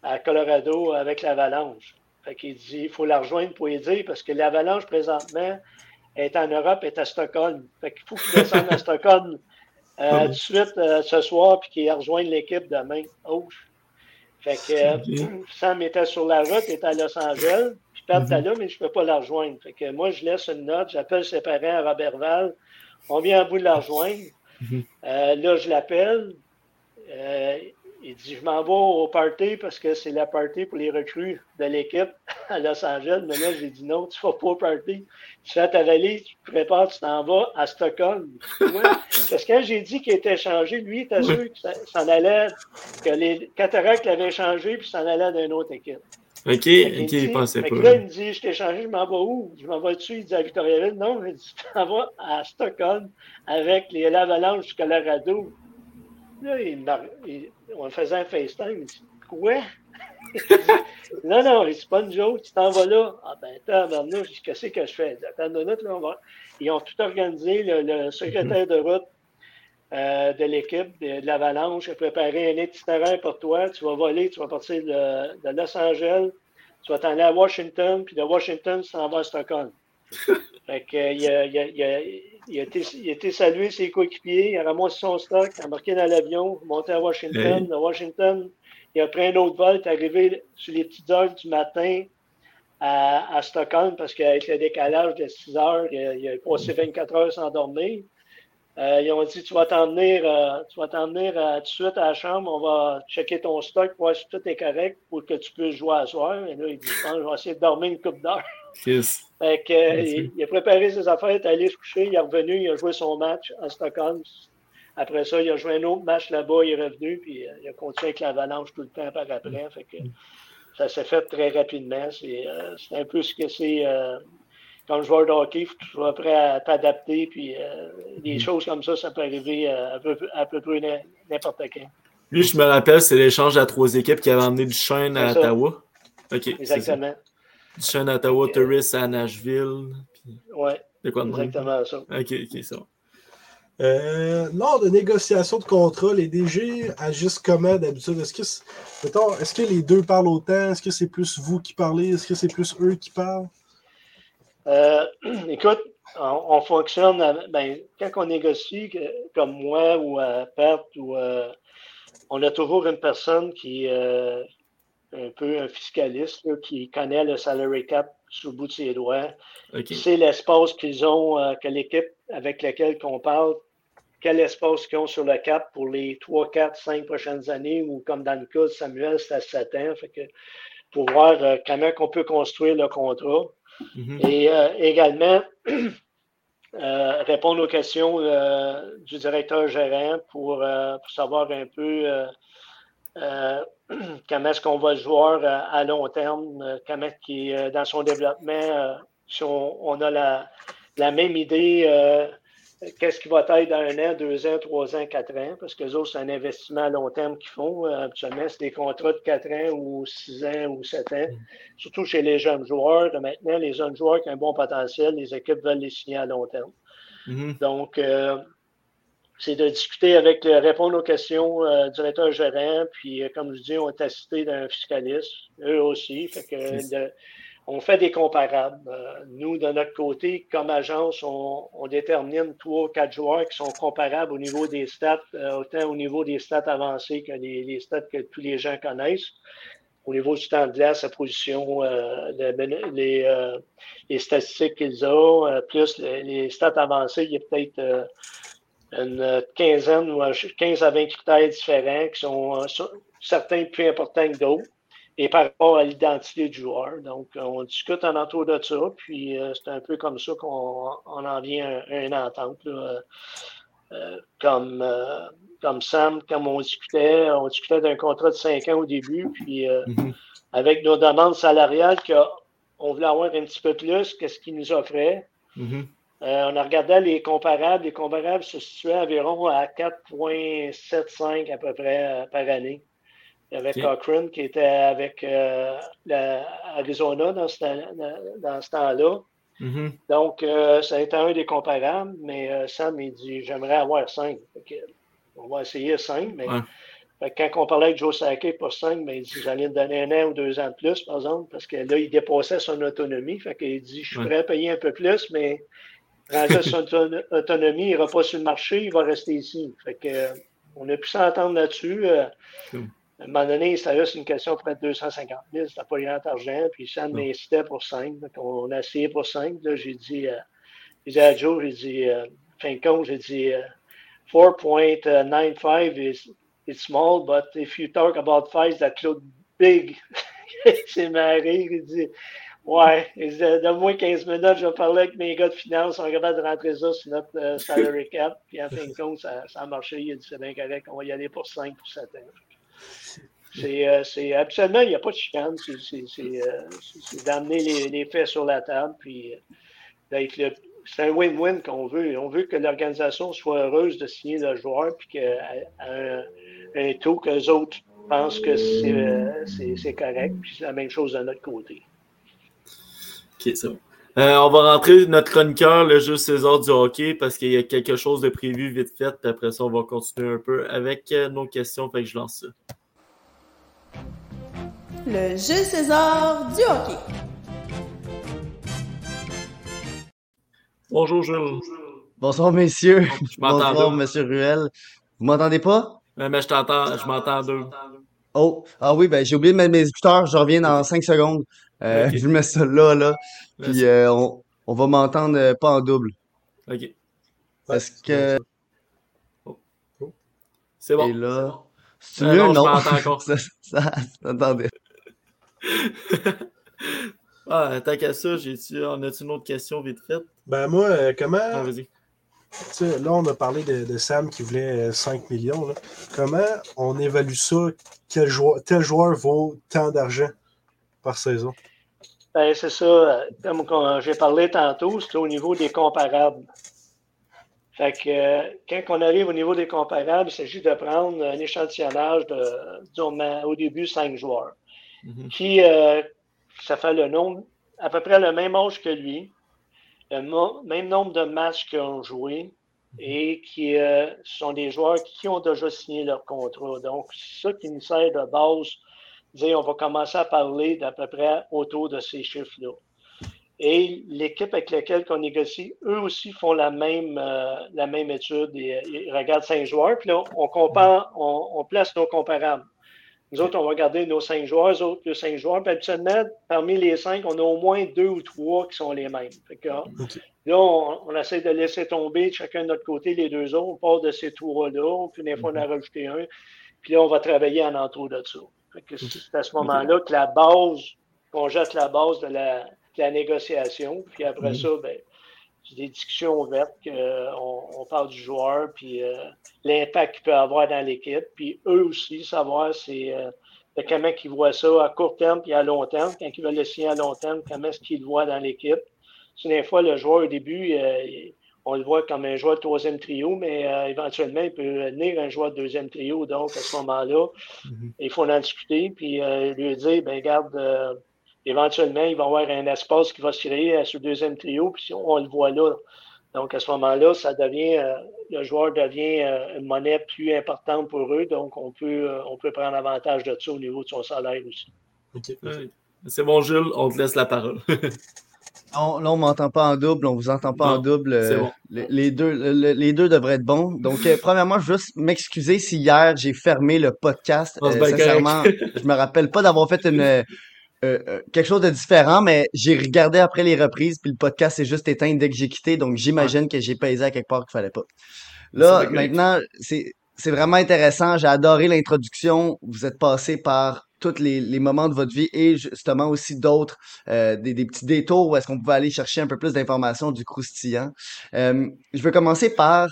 à Colorado avec l'Avalanche. Fait qu'il dit, il faut la rejoindre pour y dire, parce que l'Avalanche, présentement, est en Europe, est à Stockholm. Fait qu'il faut qu'il descende à Stockholm euh, tout de suite euh, ce soir, puis qu'il rejoigne l'équipe demain. Oh. Fait que euh, Sam était sur la route, était à Los Angeles, puis Pat était là, mais je ne peux pas la rejoindre. Fait que moi, je laisse une note, j'appelle ses parents à Robertval. On vient à bout de la rejoindre. Là, je l'appelle. Il dit Je m'en vais au party parce que c'est la party pour les recrues de l'équipe à Los Angeles. Mais là, j'ai dit non, tu ne vas pas au party. Tu fais ta valise, tu te prépares, tu t'en vas à Stockholm. Ouais. parce que quand j'ai dit qu'il était changé, lui, il était sûr que s'en allait, que les cataractes l'avaient changé, puis s'en allait d'une autre équipe. OK, OK, il, pensait pas. Là, il me dit, je t'ai changé, je m'en vais où? Je m'en vais dessus, il dit à Victoriaville? Non, il dit, tu t'en vas à Stockholm avec les Avalanches du Colorado. Là, il, il, on faisait un FaceTime. Il dit Quoi? Non, non, c'est pas une joke, tu t'en vas là. Ah ben, attends, ben, qu'est-ce que je fais? Attends une minute, là, on va. Ils ont tout organisé, le, le secrétaire de route euh, de l'équipe de, de l'Avalanche a préparé un itinéraire pour toi. Tu vas voler, tu vas partir de, de Los Angeles, tu vas t'en aller à Washington, puis de Washington, tu t'en vas à Stockholm. fait que, il, a, il, a, il, a, il, a été, il a été salué ses coéquipiers, il a ramassé son stock, il a embarqué dans l'avion, monté à Washington. De Washington, il a pris un autre vol, il est arrivé sur les petites heures du matin à, à Stockholm parce qu'avec le décalage de 6 heures, il a, il a passé 24 heures sans dormir. Euh, ils ont dit tu vas t'en venir, euh, tu vas venir euh, tout de suite à la chambre, on va checker ton stock, voir si tout est correct pour que tu puisses jouer à soir. Et là, il dit je pense que je vais essayer de dormir une coupe d'heure. Yes. Fait que, il, il a préparé ses affaires, il est allé se coucher, il est revenu, il a joué son match à Stockholm. Après ça, il a joué un autre match là-bas, il est revenu, puis il a continué avec l'avalanche tout le temps par après. Fait que, ça s'est fait très rapidement. C'est un peu ce que c'est comme joueur de hockey, il faut que tu sois prêt à t'adapter, puis euh, des choses comme ça, ça peut arriver euh, à peu, à peu près n'im- n'importe quand. Lui, je me rappelle, c'est l'échange à trois équipes qui avait emmené Duchesne à C'est ça. Ottawa. OK. c'est ça. Exactement. Duchesne à Ottawa, Turris à Nashville. Puis, Ouais, de quoi de même? exactement ça. OK, OK, ça. va. Euh, lors de négociations de contrat, les DG agissent comment d'habitude? Est-ce que, est-ce que les deux parlent autant? Est-ce que c'est plus vous qui parlez? Est-ce que c'est plus eux qui parlent? Euh, écoute, on, on fonctionne, ben, quand on négocie, comme moi ou à Pat, ou, euh, on a toujours une personne qui est euh, un peu un fiscaliste, là, qui connaît le salary cap sous le bout de ses doigts, OK. qui sait l'espace qu'ils ont, euh, que l'équipe avec laquelle on parle, quel espace qu'ils ont sur le cap pour les 3, 4, 5 prochaines années, ou comme dans le cas de Samuel, c'est à 7 ans. Fait que, pour voir euh, comment on peut construire le contrat. Mhm. Et euh, également, euh, répondre aux questions euh, du directeur gérant pour, savoir un peu comment est-ce qu'on va le à, long terme, comment est dans son développement, si on, a la, même idée, qu'est-ce qui va être dans un an, deux ans, trois ans, quatre ans, parce que autres, c'est un investissement à long terme qu'ils font. Euh, habituellement, c'est des contrats de quatre ans ou six ans ou sept ans surtout chez les jeunes joueurs. Maintenant, les jeunes joueurs qui ont un bon potentiel, les équipes veulent les signer à long terme. Mhm. Donc, euh, c'est de discuter avec, répondre aux questions euh, du directeur gérant, puis euh, comme je dis, on est assisté d'un fiscaliste, eux aussi. Fait que on fait des comparables. Euh, nous, de notre côté, comme agence, on, détermine trois, quatre joueurs qui sont comparables au niveau des stats, euh, autant au niveau des stats avancées que les, stats que tous les gens connaissent au niveau du temps de glace, sa position, euh, les, statistiques qu'ils ont, plus les, stats avancées, il y a peut-être une quinzaine ou un- 15 à 20 critères différents qui sont certains plus importants que d'autres et par rapport à l'identité du joueur. Donc, on discute en entour de ça, puis euh, c'est un peu comme ça qu'on on en vient à, une entente. là. Euh, comme, euh, comme Sam, comme on discutait, on discutait d'un contrat de 5 ans au début, puis Mhm. avec nos demandes salariales qu'on voulait avoir un petit peu plus que ce qu'ils nous offraient. Mhm. On a regardé les comparables. Les comparables se situaient environ à 4,75 à peu près par année. Il y avait Ok. Cochrane qui était avec euh, la- Arizona dans ce, temps- temps-là. Mhm. Donc, euh, ça a été un des comparables, mais euh, Sam, il dit J'aimerais avoir 5. on va essayer 5, mais Ouais. fait que quand on parlait avec Joe Sackey pour 5, ben, il dit J'allais te donner un an ou deux ans de plus, par exemple, parce que là, il dépassait son autonomie. Fait qu'il dit Je suis Ouais. prêt à payer un peu plus, mais rendu à son auto- autonomie, il n'ira pas sur le marché, il va rester ici. Fait que, on a pu s'entendre là-dessus. À un moment donné, c'était juste une question près de 250 000, c'était pas grand argent, puis Sam m'incitait pour 5. Donc, on a essayé pour 5. Là, j'ai dit, euh, dit à Joe, j'ai dit, euh, fin de compte, j'ai dit, euh, 4.95 is it's small, but if you talk about fives that look big, c'est marré. Il dit, ouais, il dit, donne-moi 15 minutes, je vais parler avec mes gars de finance, on capable de rentrer ça sur notre euh, salary cap. Puis en fin de compte, ça, ça a marché. Il a dit, c'est bien correct, on va y aller pour 5 pour 7 ans. C'est, euh, il n'y a pas de chicane. C'est, euh, d'amener les, faits sur la table, puis euh, c'est un win-win qu'on veut. On veut que l'organisation soit heureuse de signer le joueur, puis qu'à un, taux que les autres pensent que c'est, euh, c'est, correct, puis c'est la même chose de notre côté. Ok, c'est. Euh, on va rentrer notre chroniqueur, le jeu César du hockey, parce qu'il y a quelque chose de prévu vite fait. Puis après ça, on va continuer un peu avec euh, nos questions. Fait que je lance ça. Le jeu César du hockey. Bonjour, Jules. Bonsoir, messieurs. Je m'entends Bonsoir, deux. monsieur Ruel. Vous m'entendez pas? Ouais, mais je t'entends, je m'entends deux. Oh, ah oui, ben j'ai oublié de mettre mes écouteurs. Je reviens dans 5 secondes. Euh, Ok. Je mets ça là, là. Puis euh, on, on va m'entendre euh, pas en double. Ok. Est-ce que C'est bon. Et là, c'est Euh, mieux, non, je non? m'entends encore. ça, ça, attendez. ah, tant qu'à ça, j'ai-tu, on a-tu une autre question vite faite? Ben moi, euh, comment. Ah, vas-y. tu sais, là, on a parlé de, de Sam qui voulait euh, 5 millions. là. Comment on évalue ça? Quel joueur, tel joueur vaut tant d'argent par saison? Ben, c'est ça. Comme j'ai parlé tantôt, c'est au niveau des comparables. Fait que euh, quand on arrive au niveau des comparables, il s'agit de prendre un échantillonnage de, disons, au début, cinq joueurs. Mhm. qui, euh, ça fait le nombre, à peu près le même âge que lui, le même nombre de matchs qu'ils ont joué et qui euh, sont des joueurs qui ont déjà signé leur contrat. Donc, c'est ça qui nous sert de base. Dire, on va commencer à parler d'à peu près autour de ces chiffres-là. Et l'équipe avec laquelle on négocie, eux aussi font la même, euh, la même étude. Et, euh, ils regardent cinq joueurs, puis là, on compare, on, on place nos comparables. Nous autres, on va regarder nos cinq joueurs, les autres, les cinq joueurs. Puis habituellement, parmi les cinq, on a au moins deux ou trois qui sont les mêmes. Fait que, Ok. Là, on, on essaie de laisser tomber chacun de notre côté les deux autres. On part de ces trois-là, puis des fois, on en a rajouté un. Puis là, on va travailler en entour de ça. Que c'est à ce moment-là que la base, qu'on jette la base de la, de la négociation. Puis après Mhm. ça, ben, c'est des discussions ouvertes, que, euh, on, parle du joueur, puis euh, l'impact qu'il peut avoir dans l'équipe. Puis eux aussi, savoir c'est euh, comment ils voient ça à court terme puis à long terme. Quand ils veulent le signer à long terme, comment est-ce qu'ils le voient dans l'équipe. C'est des fois, le joueur, au début, euh, on le voit comme un joueur de troisième trio, mais euh, éventuellement, il peut devenir un joueur de deuxième trio. Donc, à ce moment-là, Mhm. il faut en discuter, puis euh, lui dire, ben garde, euh, éventuellement, il va y avoir un espace qui va se créer sur le deuxième trio, puis on, le voit là. Donc, à ce moment-là, ça devient, le joueur devient une monnaie plus importante pour eux, donc on peut, on peut prendre avantage de ça au niveau de son salaire aussi. C'est bon, Jules, on te laisse la parole. On, là, on m'entend pas en double, on vous entend pas en double. euh, bon. les, les deux, le- le- les deux devraient être bons. Donc, euh, premièrement, je veux juste m'excuser si hier j'ai fermé le podcast. Euh, sincèrement, je me rappelle pas d'avoir fait une euh, euh, quelque chose de différent, mais j'ai regardé après les reprises, puis le podcast s'est juste éteint dès que j'ai quitté. Donc, j'imagine que j'ai pesé à quelque part qu'il fallait pas. Là, maintenant, c'est c'est vraiment intéressant. J'ai adoré l'introduction. Vous êtes passé par tous les, les moments de votre vie et justement aussi d'autres, euh, des, des petits détours où est-ce qu'on pouvait aller chercher un peu plus d'informations du croustillant. Euh, je veux commencer par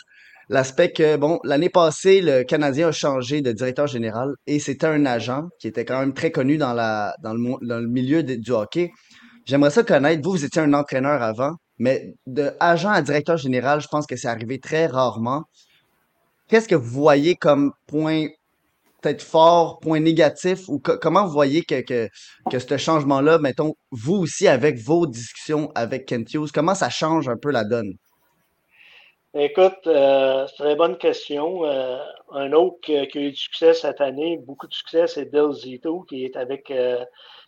l'aspect que, bon, l'année passée, le Canadien a changé de directeur général et c'était un agent qui était quand même très connu dans, la, dans, le, dans le milieu du hockey. J'aimerais ça connaître, vous, vous étiez un entraîneur avant, mais de agent à directeur général, je pense que c'est arrivé très rarement. Qu'est-ce que vous voyez comme point peut-être fort, point négatif, ou co- comment vous voyez que, que, que ce changement-là, mettons, vous aussi avec vos discussions avec Kent Hughes, comment ça change un peu la donne? Écoute, euh, c'est une très bonne question. Euh, un autre qui, qui a eu du succès cette année, beaucoup de succès, c'est Bill Zito, qui est avec euh,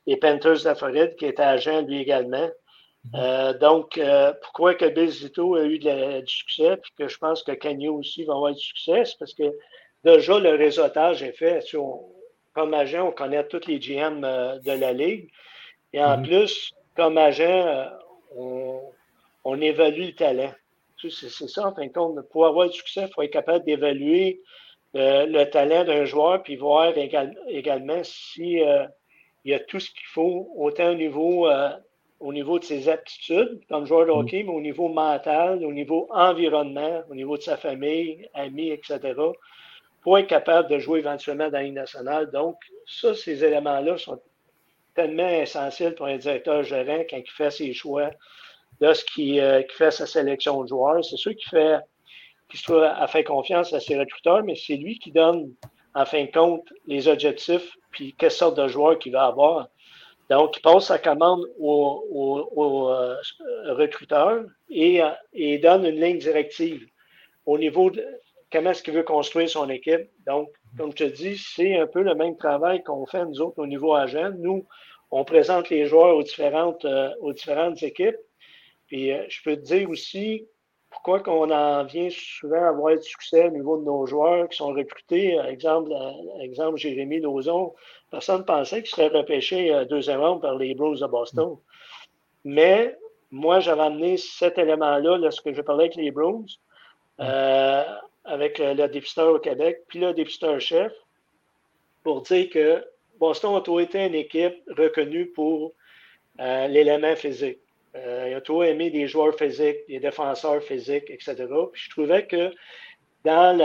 les Panthers de la Floride, qui est agent lui également. Euh, donc, pourquoi que Bill Zito a eu de la- du succès, puis que je pense que Canio aussi va avoir du succès, c'est parce que déjà le réseautage est fait. On- comme agent, on connaît tous les GM euh, de la Ligue. Et en Mhm. plus, comme agent, euh, on, on évalue le talent. C'est ça, en fin de compte. Pour avoir du succès, il faut être capable d'évaluer euh, le talent d'un joueur, puis voir égal- également si euh, il y a tout ce qu'il faut, autant au niveau, euh, au niveau de ses aptitudes comme joueur de hockey, mais au niveau mental, au niveau environnement, au niveau de sa famille, amis, etc., pour être capable de jouer éventuellement dans la nationale. Donc, ça, ces éléments-là sont tellement essentiels pour un directeur gérant quand il fait ses choix, lorsqu'il euh, fait sa sélection de joueurs. C'est sûr qu'il fait, qu'il soit à faire confiance à ses recruteurs, mais c'est lui qui donne, en fin de compte, les objectifs puis quelle sorte de joueur qu'il va avoir. Donc, il passe sa commande au, au, au, euh, recruteur et, euh, et donne une ligne directive au niveau de comment est-ce qu'il veut construire son équipe. Donc, comme je te dis, c'est un peu le même travail qu'on fait nous autres au niveau agent. Nous, on présente les joueurs aux différentes, euh, aux différentes équipes. Puis, euh, je peux te dire aussi pourquoi qu'on en vient souvent à avoir du succès au niveau de nos joueurs qui sont recrutés. Exemple, euh, exemple Jérémy Lauzon, personne ne pensait qu'il serait repêché euh, deuxième par les Blues de Boston. Mais moi, j'avais amené cet élément-là lorsque je parlais avec les Blues. Avec le, dépisteur au Québec, puis le dépisteur-chef, pour dire que Boston a toujours été une équipe reconnue pour euh, l'élément physique. Euh, il a toujours aimé des joueurs physiques, des défenseurs physiques, etc. Puis je trouvais que dans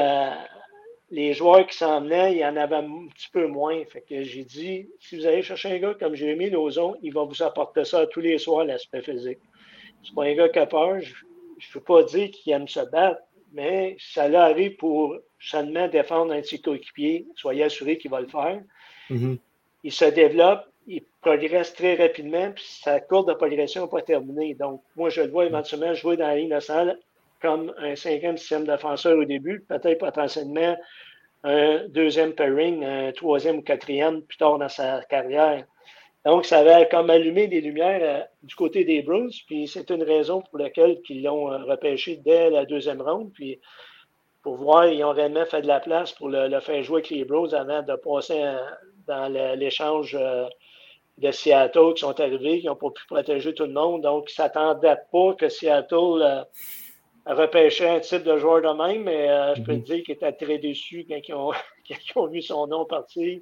les joueurs qui s'en venaient, il y en avait un petit peu moins. Fait que j'ai dit, si vous allez chercher un gars comme Jérémy Lozon, il va vous apporter ça tous les soirs, l'aspect physique. C'est pas un gars qui a peur. Je ne veux pas dire qu'il aime se battre, mais ça l'arrive pour seulement défendre un petit coéquipier. Soyez assurés qu'il va le faire. Mhm. Il se développe, il progresse très rapidement, puis sa courbe de progression n'est pas terminée. Donc, moi, je le vois éventuellement jouer dans la ligne nationale comme un cinquième, sixième défenseur au début, peut-être potentiellement un deuxième pairing, un troisième ou quatrième plus tard dans sa carrière. Donc, ça avait comme allumé des lumières euh, du côté des Bruins, puis c'est une raison pour laquelle ils l'ont euh, repêché dès la deuxième ronde. Puis, pour voir, ils ont réellement fait de la place pour le, le faire jouer avec les Bruins avant de passer euh, dans l'échange de Seattle qui sont arrivés, qui n'ont pas pu protéger tout le monde. Donc, ils ne s'attendaient pas que Seattle euh, repêchait un type de joueur de même, mais euh, je peux te dire qu'ils étaient très déçus quand ils ont, quand ils ont vu son nom partir.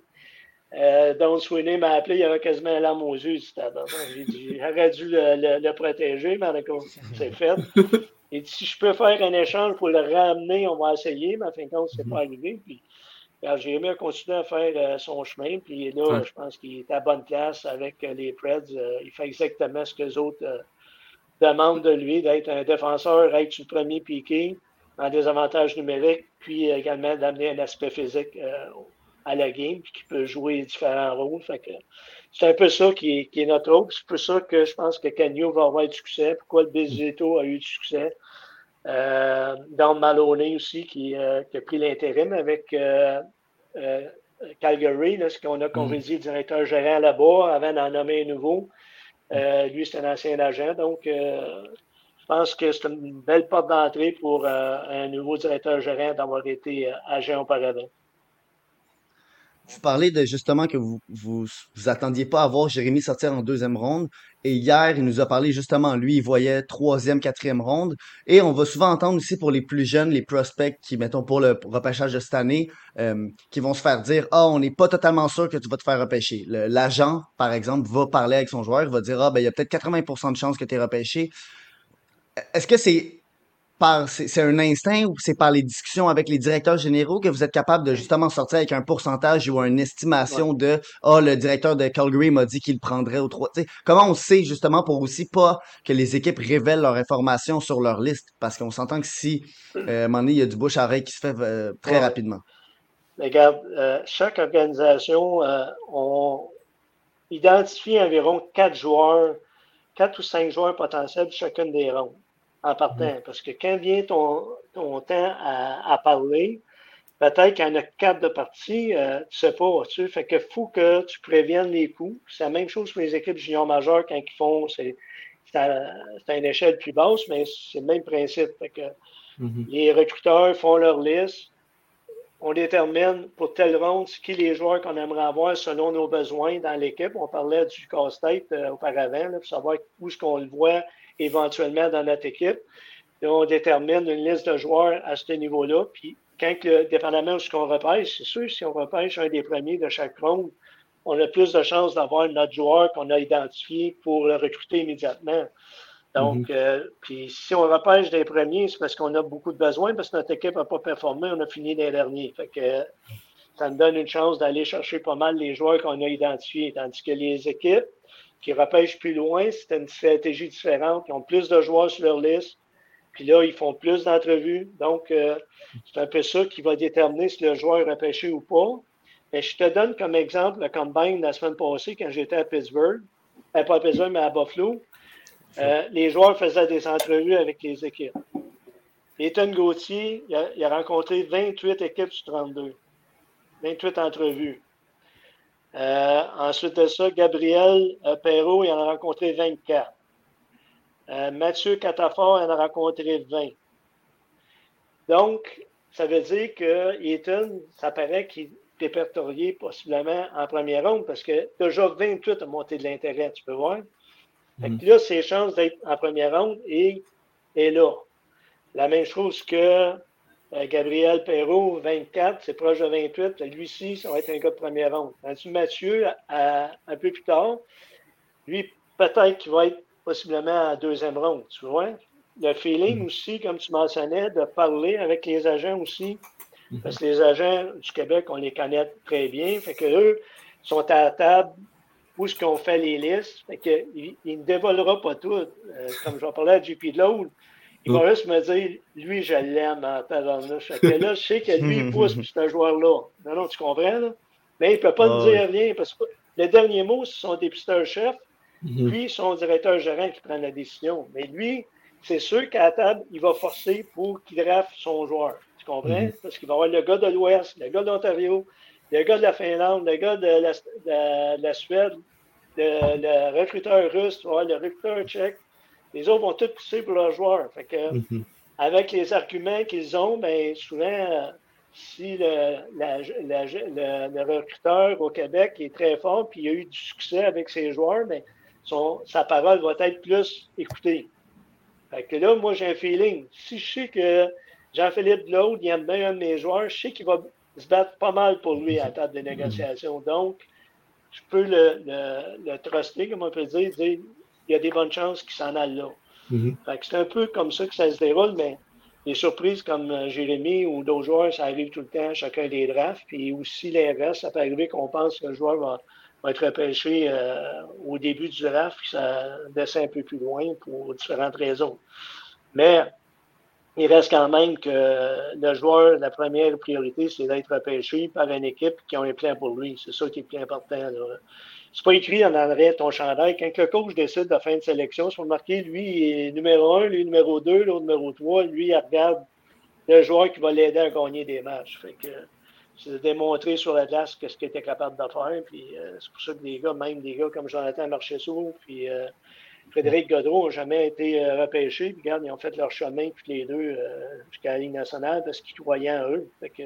Euh, Don Sweeney m'a appelé, il avait quasiment la larme aux yeux. J'ai dit, j'aurais dû le, le- le protéger, mais c'est fait. Et si je peux faire un échange pour le ramener, on va essayer, mais en fin de compte, c'est pas arrivé. Puis, alors, Jérémy a continué à faire euh, son chemin, puis là, Ouais. je pense qu'il est à bonne place avec euh, les Preds. Il fait exactement ce que les autres demandent de lui, d'être un défenseur, être sur le premier piqué, en désavantage numérique, puis également d'amener un aspect physique à la game, puis qui peut jouer différents rôles. C'est un peu ça qui est, qui est notre rôle. C'est pour ça que je pense que Canio va avoir du succès. Pourquoi le Bezzetto a eu du succès. Euh, Don Maloney aussi, qui, euh, qui a pris l'intérim avec euh, euh, Calgary, là, ce qu'on a convisé directeur gérant là-bas avant d'en nommer un nouveau. Euh, lui, c'est un ancien agent. Donc, je pense que c'est une belle porte d'entrée pour un nouveau directeur gérant d'avoir été agent auparavant. Vous parlez de justement que vous, vous vous attendiez pas à voir Jérémy sortir en deuxième ronde. Et hier, il nous a parlé justement, lui, il voyait troisième, quatrième ronde. Et on va souvent entendre aussi pour les plus jeunes, les prospects qui, mettons, pour le repêchage de cette année, euh, qui vont se faire dire, ah, on n'est pas totalement sûr que tu vas te faire repêcher. L'agent, par exemple, va parler avec son joueur, il va dire, ah, ben, il y a peut-être 80% de chances que tu es repêché. Est-ce que c'est par c'est un instinct ou c'est par les discussions avec les directeurs généraux que vous êtes capable de justement sortir avec un pourcentage ou une estimation de ah le directeur de Calgary m'a dit qu'il prendrait au 3 comment on sait justement pour aussi pas que les équipes révèlent leur information sur leur liste? Parce qu'on s'entend que si euh, à un moment donné il y a du bouche à oreille qui se fait euh, très Ouais. rapidement. Mais Regarde, euh, chaque organisation, euh, on identifie environ quatre joueurs, quatre ou cinq joueurs potentiels de chacune des rondes en partant. Parce que quand vient ton, ton temps à, à parler, peut-être qu'il y en a quatre de partie, euh, tu sais pas, tu. Fait que faut que tu préviennes les coups. C'est la même chose pour les équipes juniors majeures quand ils font, c'est à, une échelle plus basse, mais c'est le même principe. Fait que Mhm. les recruteurs font leur liste. On détermine pour telle ronde qui les joueurs qu'on aimerait avoir selon nos besoins dans l'équipe. On parlait du casse-tête euh, auparavant, pour savoir où est-ce qu'on le voit éventuellement dans notre équipe. Et on détermine une liste de joueurs à ce niveau-là. Puis, quand, dépendamment de ce qu'on repêche, c'est sûr, si on repêche un des premiers de chaque ronde, on a plus de chances d'avoir notre joueur qu'on a identifié pour le recruter immédiatement. Donc, euh, puis si on repêche des premiers, c'est parce qu'on a beaucoup de besoins, parce que notre équipe n'a pas performé, on a fini des derniers. Fait que euh, ça nous donne une chance d'aller chercher pas mal les joueurs qu'on a identifiés. Tandis que les équipes qui repêchent plus loin, c'est une stratégie différente. Ils ont plus de joueurs sur leur liste. Puis là, ils font plus d'entrevues. Donc, euh, c'est un peu ça qui va déterminer si le joueur est repêché ou pas. Mais je te donne comme exemple le combine la semaine passée quand j'étais à Pittsburgh. Euh, pas à Pittsburgh, mais à Buffalo. Euh, les joueurs faisaient des entrevues avec les équipes. Ethan Gauthier, il a, rencontré 28 équipes sur 32. 28 entrevues. Euh, ensuite de ça, Gabriel euh, Perrault, il en a rencontré 24. Euh, Mathieu Catafort, il en a rencontré 20. Donc, ça veut dire que ça paraît qu'il est répertorié possiblement en première ronde parce que déjà 28 a monté de l'intérêt, tu peux voir. Fait que là, ses chances d'être en première ronde est, est là. La même chose que Euh, Gabriel Perrault, 24, c'est proche de 28. Lui-ci, ça va être un gars de première ronde. Tandis Mathieu, un peu plus tard, lui, peut-être qu'il va être possiblement en deuxième ronde, tu vois? Le feeling mm. aussi, comme tu mentionnais, de parler avec les agents aussi. Mm-hmm. Parce que les agents du Québec, on les connaît très bien. Fait que eux sont à la table où est-ce qu'on fait les listes. Fait que, il, ne dévoilera pas tout. Euh, comme je vais parler à JP de il va mm. juste me dire, lui, je l'aime en tabarnouche. Fait que là, je sais que lui, il pousse ce joueur-là. Non, non, tu comprends, là? Mais il ne peut pas me ah dire rien parce que les derniers mots, ce sont des pisteurs-chefs. Mhm. Puis son directeur gérant qui prend la décision. Mais lui, c'est sûr qu'à la table, il va forcer pour qu'il draft son joueur. Tu comprends? Mhm. Parce qu'il va avoir le gars de l'Ouest, le gars d'Ontario, le gars de la Finlande, le gars de la, Suède, le, recruteur russe, le recruteur tchèque. Les autres vont tous pousser pour leur joueur. Fait que, mhm. Avec les arguments qu'ils ont, ben, souvent, si le, le, recruteur au Québec est très fort, puis il a eu du succès avec ses joueurs, ben, sa parole va être plus écoutée. Fait que là, moi, j'ai un feeling. Si je sais que Jean-Philippe Glaude, il aime bien un de mes joueurs, je sais qu'il va se battre pas mal pour lui à la table de négociation. Donc, je peux le, le, truster, comme on peut dire, dire il y a des bonnes chances qu'il s'en aille là. Mm-hmm. c'est un peu comme ça que ça se déroule, mais des surprises comme euh, Jérémy ou d'autres joueurs, ça arrive tout le temps, chacun des drafts. Puis aussi l'inverse, ça peut arriver qu'on pense que le joueur va, être repêché euh, au début du draft, puis ça descend un peu plus loin pour différentes raisons. Mais il reste quand même que le joueur, la première priorité, c'est d'être repêché par une équipe qui a un plan pour lui. C'est ça qui est le plus important. C'est pas écrit en arrêt ton chandail. Quand le coach décide de faire une sélection, c'est marqué, lui, il est numéro un, lui, numéro deux, l'autre numéro trois. Lui, il regarde le joueur qui va l'aider à gagner des matchs. Fait que c'est de démontrer sur la glace ce qu'il était capable de faire. Euh, c'est pour ça que des gars, même des gars comme Jonathan Marchessault, puis euh, Frédéric Godreau n'ont jamais été euh, repêchés. Puis regarde, ils ont fait leur chemin tous les deux jusqu'à la Ligue nationale parce qu'ils croyaient en eux. Fait que,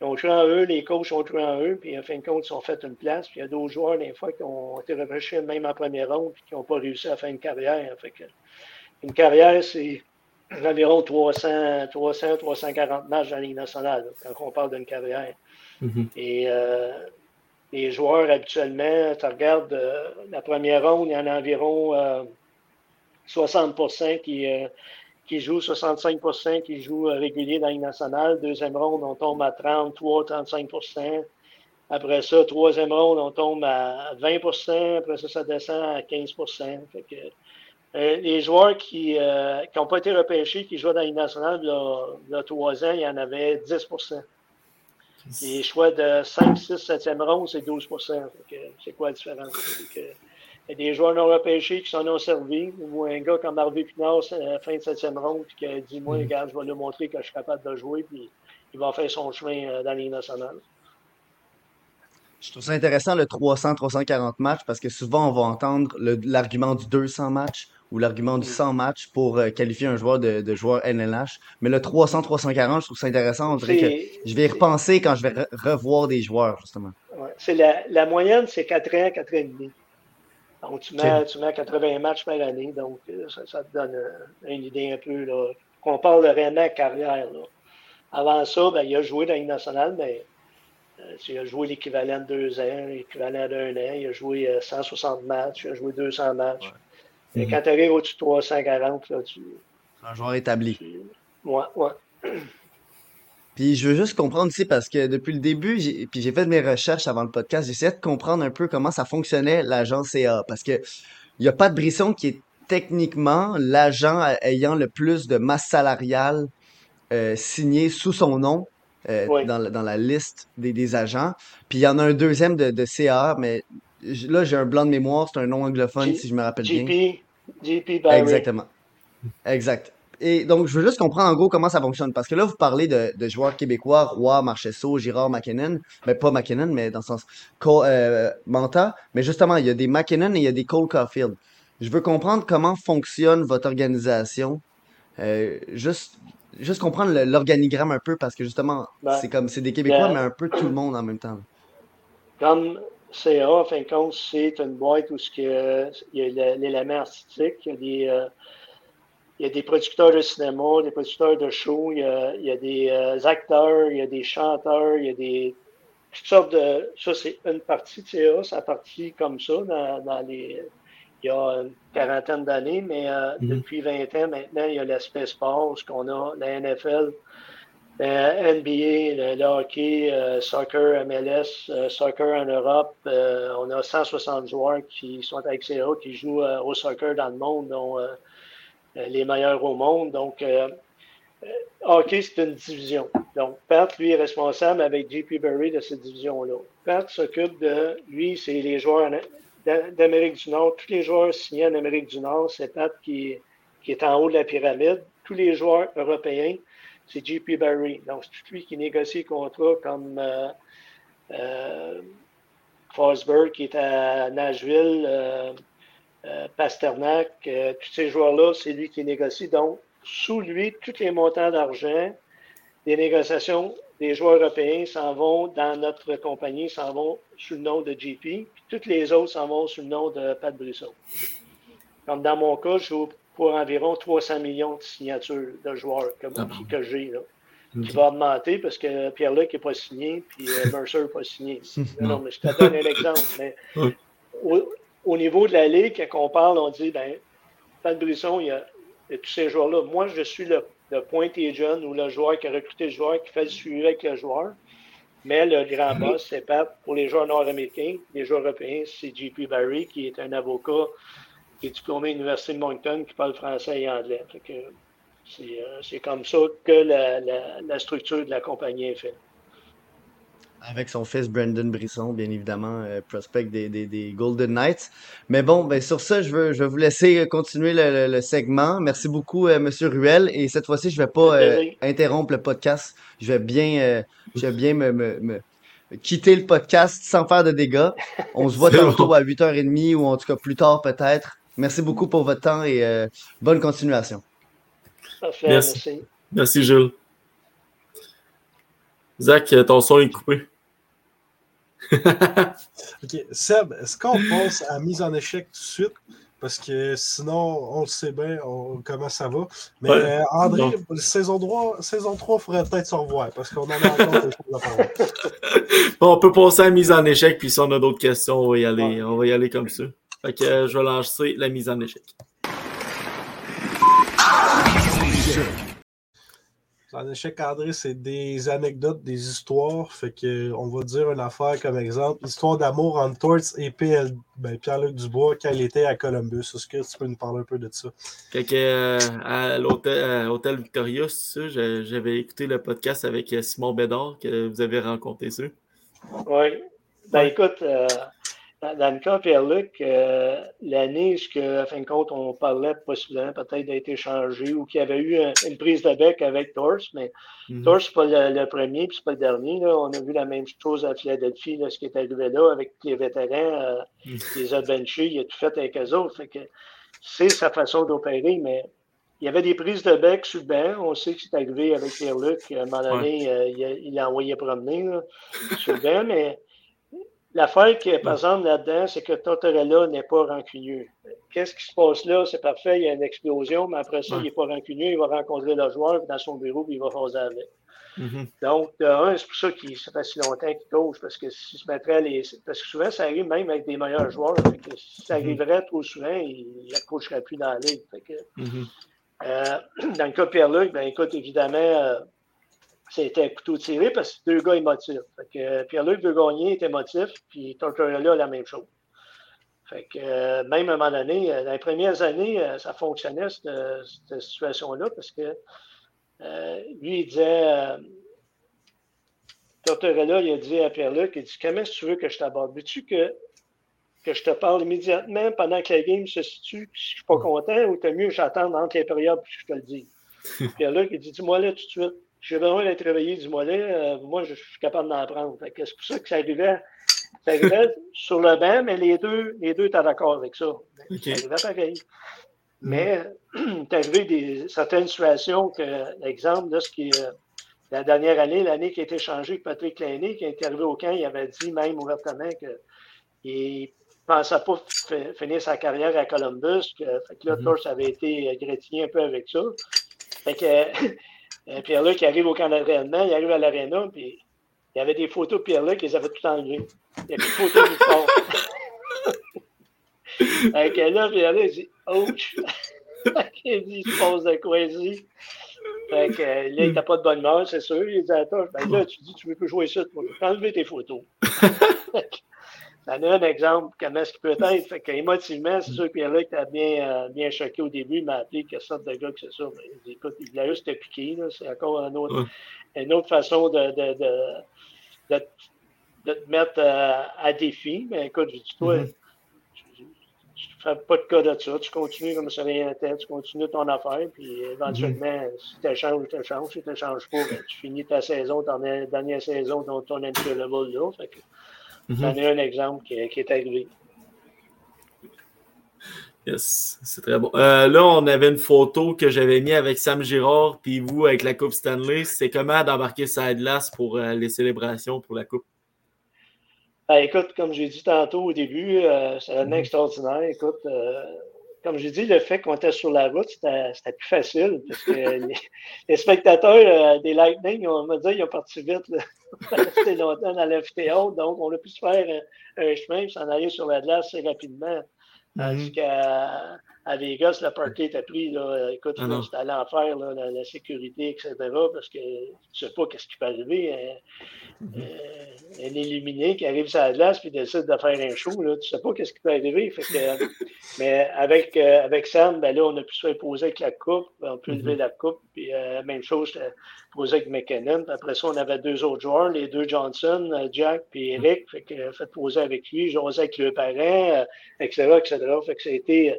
ils ont joué en eux, les coachs ont joué en eux, puis en fin de compte, ils ont fait une place. Puis il y a d'autres joueurs, des fois, qui ont été repêchés même en première ronde, puis qui n'ont pas réussi à faire une carrière. Fait que, une carrière, c'est environ 300, 300, 340 matchs dans la Ligue nationale, quand on parle d'une carrière. Mm-hmm. Et euh, les joueurs, habituellement, tu regardes euh, la première ronde, il y en a environ 60 euh, qui, qui jouent, 65% qui jouent régulier dans Ligue nationale. Deuxième ronde, on tombe à 33, 35% après ça, troisième ronde, on tombe à 20% Après ça, ça descend à 15 fait que, euh, les joueurs qui n'ont euh, pas été repêchés, qui jouent dans l'Union nationale il y a trois ans, il y en avait 10 Les choix de 5, 6, 7e ronde, c'est 12% C'est quoi la différence? il y a des joueurs non repêchés qui s'en ont servi, ou un gars comme Harvey Pinard, euh, fin de 7e ronde, qui a dit Moi, mm. regarde, je vais lui montrer que je suis capable de jouer, puis il va faire son chemin dans l'Union nationale. Je trouve ça intéressant le 300-340 matchs parce que souvent on va entendre l'argument du 200 matchs ou l'argument du 100 matchs pour euh, qualifier un joueur de, joueur NLH. Mais le 300-340, je trouve ça intéressant. On dirait que je vais y repenser quand je vais revoir des joueurs, justement. c'est la, moyenne, c'est 4 ans, 4 ans et demi. Donc, tu mets, tu mets 80 matchs par année. Donc, euh, ça, te donne euh, une idée un peu. Là, qu'on parle de réellement carrière. Avant ça, ben, il a joué dans l'Union nationale, mais il a joué l'équivalent de deux ans, l'équivalent d'un an. Il a joué 160 matchs, il a joué 200 matchs. Et quand tu arrives au-dessus de 340, là, tu. Un joueur établi. Ouais, ouais. Puis je veux juste comprendre ici parce que depuis le début, puis j'ai fait mes recherches avant le podcast, j'essayais de comprendre un peu comment ça fonctionnait l'agent CA parce que il n'y a pas de Brisson qui est techniquement l'agent ayant le plus de masse salariale euh, signée sous son nom euh, dans, dans, la liste des, des, agents. Puis il y en a un deuxième de, de CA, mais là j'ai un blanc de mémoire, c'est un nom anglophone si je me rappelle bien. JP Barry. Exactement. Exact. Et donc, je veux juste comprendre en gros comment ça fonctionne. Parce que là, vous parlez de, joueurs québécois, Roy, Marchesso, Girard, McKinnon. Mais pas McKinnon, mais dans le sens euh, Manta. Mais justement, il y a des McKinnon et il y a des Cole Caulfield. Je veux comprendre comment fonctionne votre organisation. Euh, juste, juste comprendre l'organigramme un peu parce que justement, ben, c'est comme c'est des Québécois, mais un peu tout le monde en même temps. Comme CA, en fin de compte, c'est une boîte où il y a l'élément artistique, il y a des, euh, il y a des producteurs de cinéma, des producteurs de shows, il y a, des euh, acteurs, il y a des chanteurs, il y a des toutes sortes de. Ça, c'est une partie de CA, ça a parti comme ça dans, les. Il y a une quarantaine d'années, mais euh, mm-hmm. depuis 20 ans maintenant, il y a l'aspect sport, ce qu'on a, la NFL, la NBA, le, hockey, euh, soccer, MLS, soccer en Europe. on a 160 joueurs qui sont avec CA, qui jouent au soccer dans le monde, dont euh, les meilleurs au monde. Donc, euh, euh, hockey, c'est une division. Donc, Pat, lui, est responsable avec JP Berry de cette division-là. Pat s'occupe de, lui, c'est les joueurs d'Amérique du Nord. Tous les joueurs signés en Amérique du Nord, c'est Pat qui, est en haut de la pyramide. Tous les joueurs européens, c'est JP Barry. Donc, c'est lui qui négocie les contrats comme euh, Forsberg, qui est à Nashville, euh, Pasternak, euh, tous ces joueurs-là, c'est lui qui négocie. Donc, sous lui, tous les montants d'argent des négociations des joueurs européens s'en vont dans notre compagnie, s'en vont sous le nom de GP, puis toutes les autres s'en vont sous le nom de Pat Brusseau. Comme dans mon cas, je joue pour environ 300 millions de signatures de joueurs que, ah que j'ai. Qui va augmenter parce que Pierre-Luc n'est pas signé, puis euh, Mercer n'est pas signé. non, mais je te donne un exemple. Mais au niveau de la Ligue, quand on parle, on dit, ben, Pat Brisson, il y, a, tous ces joueurs-là. Moi, je suis le, le point jeune ou le joueur qui a recruté le joueur, qui fait le suivi avec le joueur. Mais le grand mhm. boss, c'est Pat pour les joueurs nord-américains. Les joueurs européens, c'est JP Barry, qui est un avocat qui est diplômé à l'Université de Moncton, qui parle français et anglais. Euh, c'est comme ça que la, la structure de la compagnie est faite. Avec son fils Brandon Brisson, bien évidemment, euh, prospect des, des, des, Golden Knights. Mais bon, ben sur ça, je, veux, je vais vous laisser euh, continuer le, le, segment. Merci beaucoup, euh, Monsieur Ruel. Et cette fois-ci, je vais pas interrompre le podcast. Je vais bien, je vais bien me, me, me, quitter le podcast sans faire de dégâts. On se voit tantôt à 8h30 ou en tout cas plus tard peut-être. Merci beaucoup pour votre temps et bonne continuation. Parfait, merci. Merci, Jules. Zach, ton son est coupé. ok, Seb, est-ce qu'on pense à mise en échec tout de suite? Parce que sinon, on le sait bien comment ça va. Mais euh, André, saison 3, saison 3, il faudrait peut-être se revoir parce qu'on en a encore des choses à parler. Bon, on peut passer à la mise en échec, puis si on a d'autres questions, on va y aller, on va y aller comme ça. Fait que euh, je vais lancer la mise en échec. En échec, André, c'est des anecdotes, des histoires. Fait que on va dire une affaire comme exemple. Histoire d'amour entre Torts et ben, Pierre-Luc Dubois quand il était à Columbus. Est-ce que tu peux nous parler un peu de ça? Fait euh, à l'hôtel Victoria, j'avais écouté le podcast avec euh, Simon Bédard que vous avez rencontré ça. Oui. Ben écoute, euh, dans le cas Pierre-Luc, euh, l'année où, à fin de compte, on parlait possiblement peut-être d'être échangé ou qu'il y avait eu une prise de bec avec Tors, mais mm Tors, c'est pas le, premier puis c'est pas le dernier. On a vu la même chose à Philadelphie, ce qui est arrivé là avec les vétérans, euh, mhm. les a il a tout fait avec eux autres. c'est sa façon d'opérer, mais il y avait des prises de bec sur le banc. On sait que c'est arrivé avec Pierre-Luc. À un moment donné, euh, il, l'a envoyé promener sur le banc, mais L'affaire qui est présente là-dedans, c'est que Tortorella n'est pas rancunieux. Qu'est-ce qui se passe là? C'est parfait, il y a une explosion, mais après ça, il n'est pas rancunieux, il va rencontrer le joueur dans son bureau, puis il va faire avec. Mm-hmm. Donc, un, c'est pour ça qu'il se fait si longtemps qu'il coach, parce que s'il se mettrait les. Parce que souvent, ça arrive même avec des meilleurs joueurs. si ça mm-hmm. arriverait trop souvent, il ne coacherait plus dans la ligue. Mm-hmm. euh, dans le cas de Pierre-Luc, ben écoute, évidemment, euh, c'était un couteau tiré parce que deux gars émotifs. Fait que euh, Pierre-Luc veut gagner, est émotif, puis Tortorella la même chose. Fait que euh, même à un moment donné, euh, dans les premières années, ça fonctionnait, cette, situation-là, parce que lui, il disait Tortorella, il a dit à Pierre-Luc, il dit Comment est-ce que tu veux que je t'aborde? Veux-tu que, que je te parle immédiatement pendant que la game se situe, si je ne suis pas content, ou t'as mieux que j'attende entre les périodes puis je te le dis? Pierre-Luc, il dit Dis-moi là tout de suite j'ai besoin d'être réveillé du mollet, euh, moi, je suis capable d'en prendre. C'est pour ça que ça arrivait, ça arrivait sur le banc, mais les deux, les deux étaient d'accord avec ça. Ça arrivait pareil. Mm. Mais il arrivé des, certaines situations que, l'exemple, ce qui euh, la dernière année, l'année qui a été changée avec Patrick Lainé, qui est arrivé au camp, il avait dit même ouvertement qu'il pensait pas finir sa carrière à Columbus. Que, fait que là, mm avait été gratiné un peu avec ça. Fait que Pierre-Luc arrive au camp d'entraînement, il arrive à l'aréna, puis il y avait des photos de Pierre-Luc, ils avaient tout enlevé. Il y avait des photos du sport. fait que là, Pierre-Luc, il dit Ouch! il dit Il se de quoi ici? Fait que là, il n'était pas de bonne humeur, c'est sûr. Il dit Attends, ben là, tu dis Tu veux plus jouer ça, tu vas enlever tes photos. Donne un exemple comment est-ce qu'il peut être? Fait qu'émotivement, c'est sûr que Pierre-Luc était bien, euh, bien choqué au début. Il m'a appelé quelle sorte de gars que c'est ça. Mais, il dit, écoute, il a juste piqué. C'est encore un autre, une autre façon de, de, de, de, te mettre euh, à défi. Mais écoute, je dis, toi, mm-hmm. tu ne fais pas de cas de ça. Tu continues comme ça rien n'était. Tu continues ton affaire. Puis éventuellement, mm-hmm. si tu échanges, tu échanges. Si tu n'échanges pas, ben, tu finis ta saison, ton dernière saison, ton, ton entry level là. Fait que, Mm un exemple qui, est arrivé. Yes, c'est très bon. Euh, là, on avait une photo que j'avais mis avec Sam Girard, puis vous avec la Coupe Stanley. C'est comment d'embarquer ça glace pour euh, les célébrations pour la Coupe? Ben, écoute, comme j'ai dit tantôt au début, euh, c'est un mm extraordinaire. Écoute, comme j'ai dit, le fait qu'on était sur la route, c'était plus facile parce que les, spectateurs des Lightning, on m'a dit, ils ont parti vite. Là. resté longtemps dans l'amphithéâtre, donc on a pu se faire un, chemin et s'en aller sur la glace assez rapidement. Mm qu'à à Vegas, le parquet était pris. Là, écoute, ah c'était à l'enfer, la, la, sécurité, etc. Parce que tu ne sais pas ce qui peut arriver. Hein. Mm-hmm. Euh, un illuminé qui arrive sur la glace et décide de faire un show. Là, tu ne sais pas ce qui peut arriver. Fait que, mais avec, euh, avec Sam, ben là, on a pu se faire poser avec la coupe. On peut lever mm-hmm. la coupe. Puis euh, même chose, poser avec McKinnon. après ça, on avait deux autres joueurs, les deux Johnson, Jack puis Eric. Fait que fait poser avec lui, jouer avec le parent, etc., etc. Fait que ça a été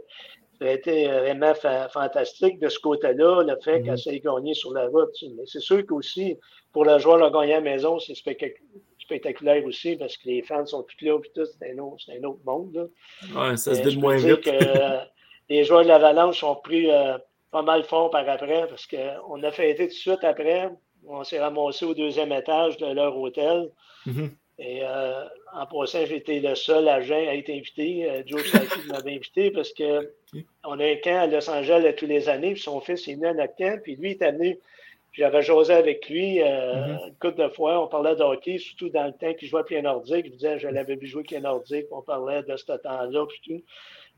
ça a été vraiment fantastique de ce côté-là, le fait qu'elle mhm. s'est gagnée sur la route. Mais c'est sûr qu'aussi, pour le joueur de gagner à la maison, c'est spectaculaire aussi parce que les fans sont tous là, puis tout, c'est un, un, autre monde. Oui, ça se dit moins vite. Que, les joueurs de l'Avalanche ont pris euh, pas mal fort par après parce qu'on a fêté tout de suite après. On s'est ramassé au deuxième étage de leur hôtel. Mhm. Et euh, en passant, été le seul agent à être invité. Euh, Joe Saki m'avait invité parce que on a un camp à Los Angeles tous les années. Puis son fils est venu à notre camp. Puis lui, il est venu. J'avais jasé avec lui euh, mm-hmm. une couple de fois. On parlait de hockey, surtout dans le temps qu'il jouait pied nordique. Je disais, je l'avais vu jouer pied nordique. On parlait de ce temps-là, puis tout.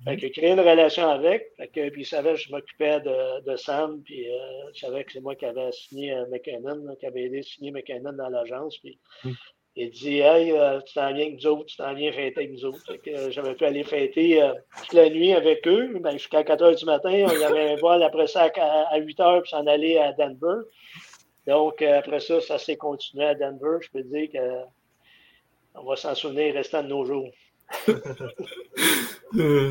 Fait que créé une relation avec. Fait que, puis il savait que je m'occupais de, de, Sam. Puis je savais que c'est moi qui avais signé McKinnon, qui avait aidé à signer McKinnon dans l'agence. Puis mm. Il dit Hey, euh, tu t'en viens avec nous autres, tu t'en viens fêter avec nous autres. Euh, j'avais pu aller fêter euh, toute la nuit avec eux. Ben, jusqu'à 4 h du matin, il y avait un vol après ça à, 8 h, puis s'en aller à Denver. Donc, après ça, ça s'est continué à Denver. Je peux dire qu'on va s'en souvenir restant de nos jours.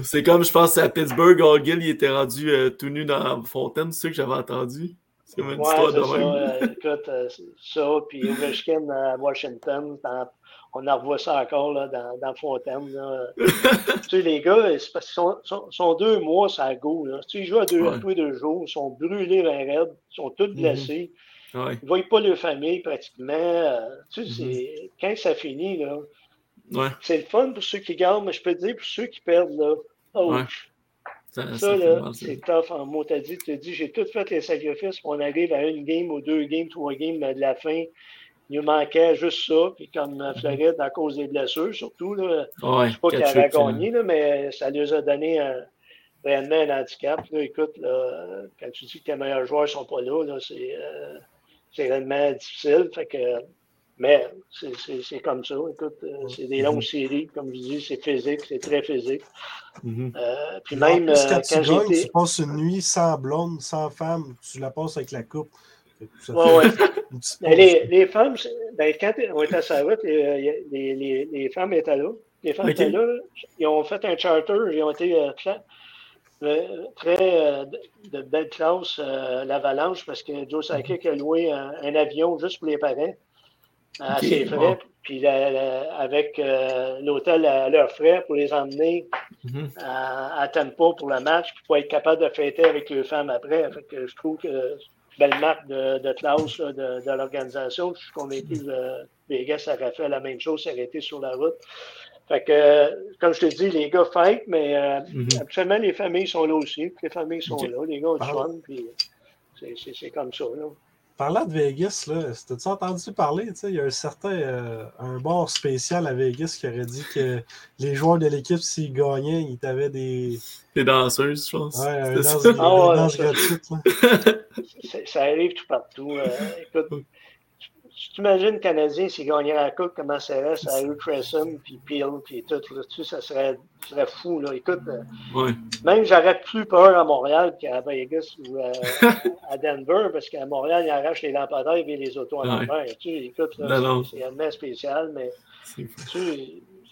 c'est comme, je pense, à Pittsburgh, Orgill, il était rendu tout nu dans la fontaine, c'est ce que j'avais entendu? C'est une histoire de même. Ça, écoute, euh, ça, puis Ovechkin à Washington, on en revoit ça encore là, dans, dans Fontaine. tu sais, les gars, c'est parce qu'ils sont, deux mois ça go. Là. Tu sais, ils jouent à deux, tous les deux jours, ils sont brûlés vers raide, ils sont tous mhm. blessés. Ils ne voient pas leur famille pratiquement. Euh, tu sais, mhm. quand ça finit, là, c'est le fun pour ceux qui gagnent, mais je peux te dire pour ceux qui perdent, là, oh, ça, là, c'est tough en mot. T'as dit, tu dit, j'ai tout fait les sacrifices pour on arrive à une game ou deux games, trois games de la fin. Il nous manquait juste ça. Puis comme euh, Floride, à cause des blessures, surtout, là, ne je sais pas qu'il avait gagné, là, mais ça lui a donné un, réellement un handicap. Là. Écoute, là, quand tu dis que tes meilleurs joueurs ne sont pas là, là c'est, euh, c'est réellement difficile. Fait que mais c'est comme ça. Écoute, euh, c'est des longues séries. Comme je dis, c'est physique, c'est très physique. Mm-hmm. euh, puis même euh, quand, tu gagnes, tu passes une nuit sans blonde, sans femme, tu la passes avec la coupe. Ouais, ouais. les, les, femmes, ben, quand on était à sa route, les, les, les, femmes étaient là. Les femmes étaient là. Ils ont fait un charter. Ils ont été euh, très de, belle classe, l'Avalanche, parce que Joe Sakic a loué un, un, avion juste pour les parents à ses frais, puis avec euh, l'hôtel à leurs frais pour les emmener mm-hmm. à, à, Tempo pour le match, puis pour être capable de fêter avec les femmes après. Fait que je trouve que belle marque de, de classe de, de l'organisation. Je suis convaincu que Vegas aurait fait la même chose, été sur la route. Fait que, comme je te dis, les gars fêtent, mais euh, Mhm. habituellement, les familles sont là aussi. les familles sont là. Les gars ont du Ah. fun, puis c'est- c'est c'est comme ça. Là. Parlant de Vegas, là, t'as-tu entendu parler? tu sais, Il y a un certain euh, un bar spécial à Vegas qui aurait dit que les joueurs de l'équipe, s'ils gagnaient, ils avaient des. Les danseuses, je pense. Ouais, un danse, des ouais, danses ça. Ça arrive tout partout. Euh, écoute, tu t'imagines le Canadien s'il gagnait la Coupe, comment ça serait, ça Harry Tressum, puis Peel, puis tout. Là, tu sais, ça serait, ça serait fou. Là. Écoute, euh, même j'aurais plus peur à Montréal qu'à Vegas ou euh, à Denver, parce qu'à Montréal, ils arrachent les lampadaires et les autos en Ouais. Tu écoute, c'est tellement spécial, mais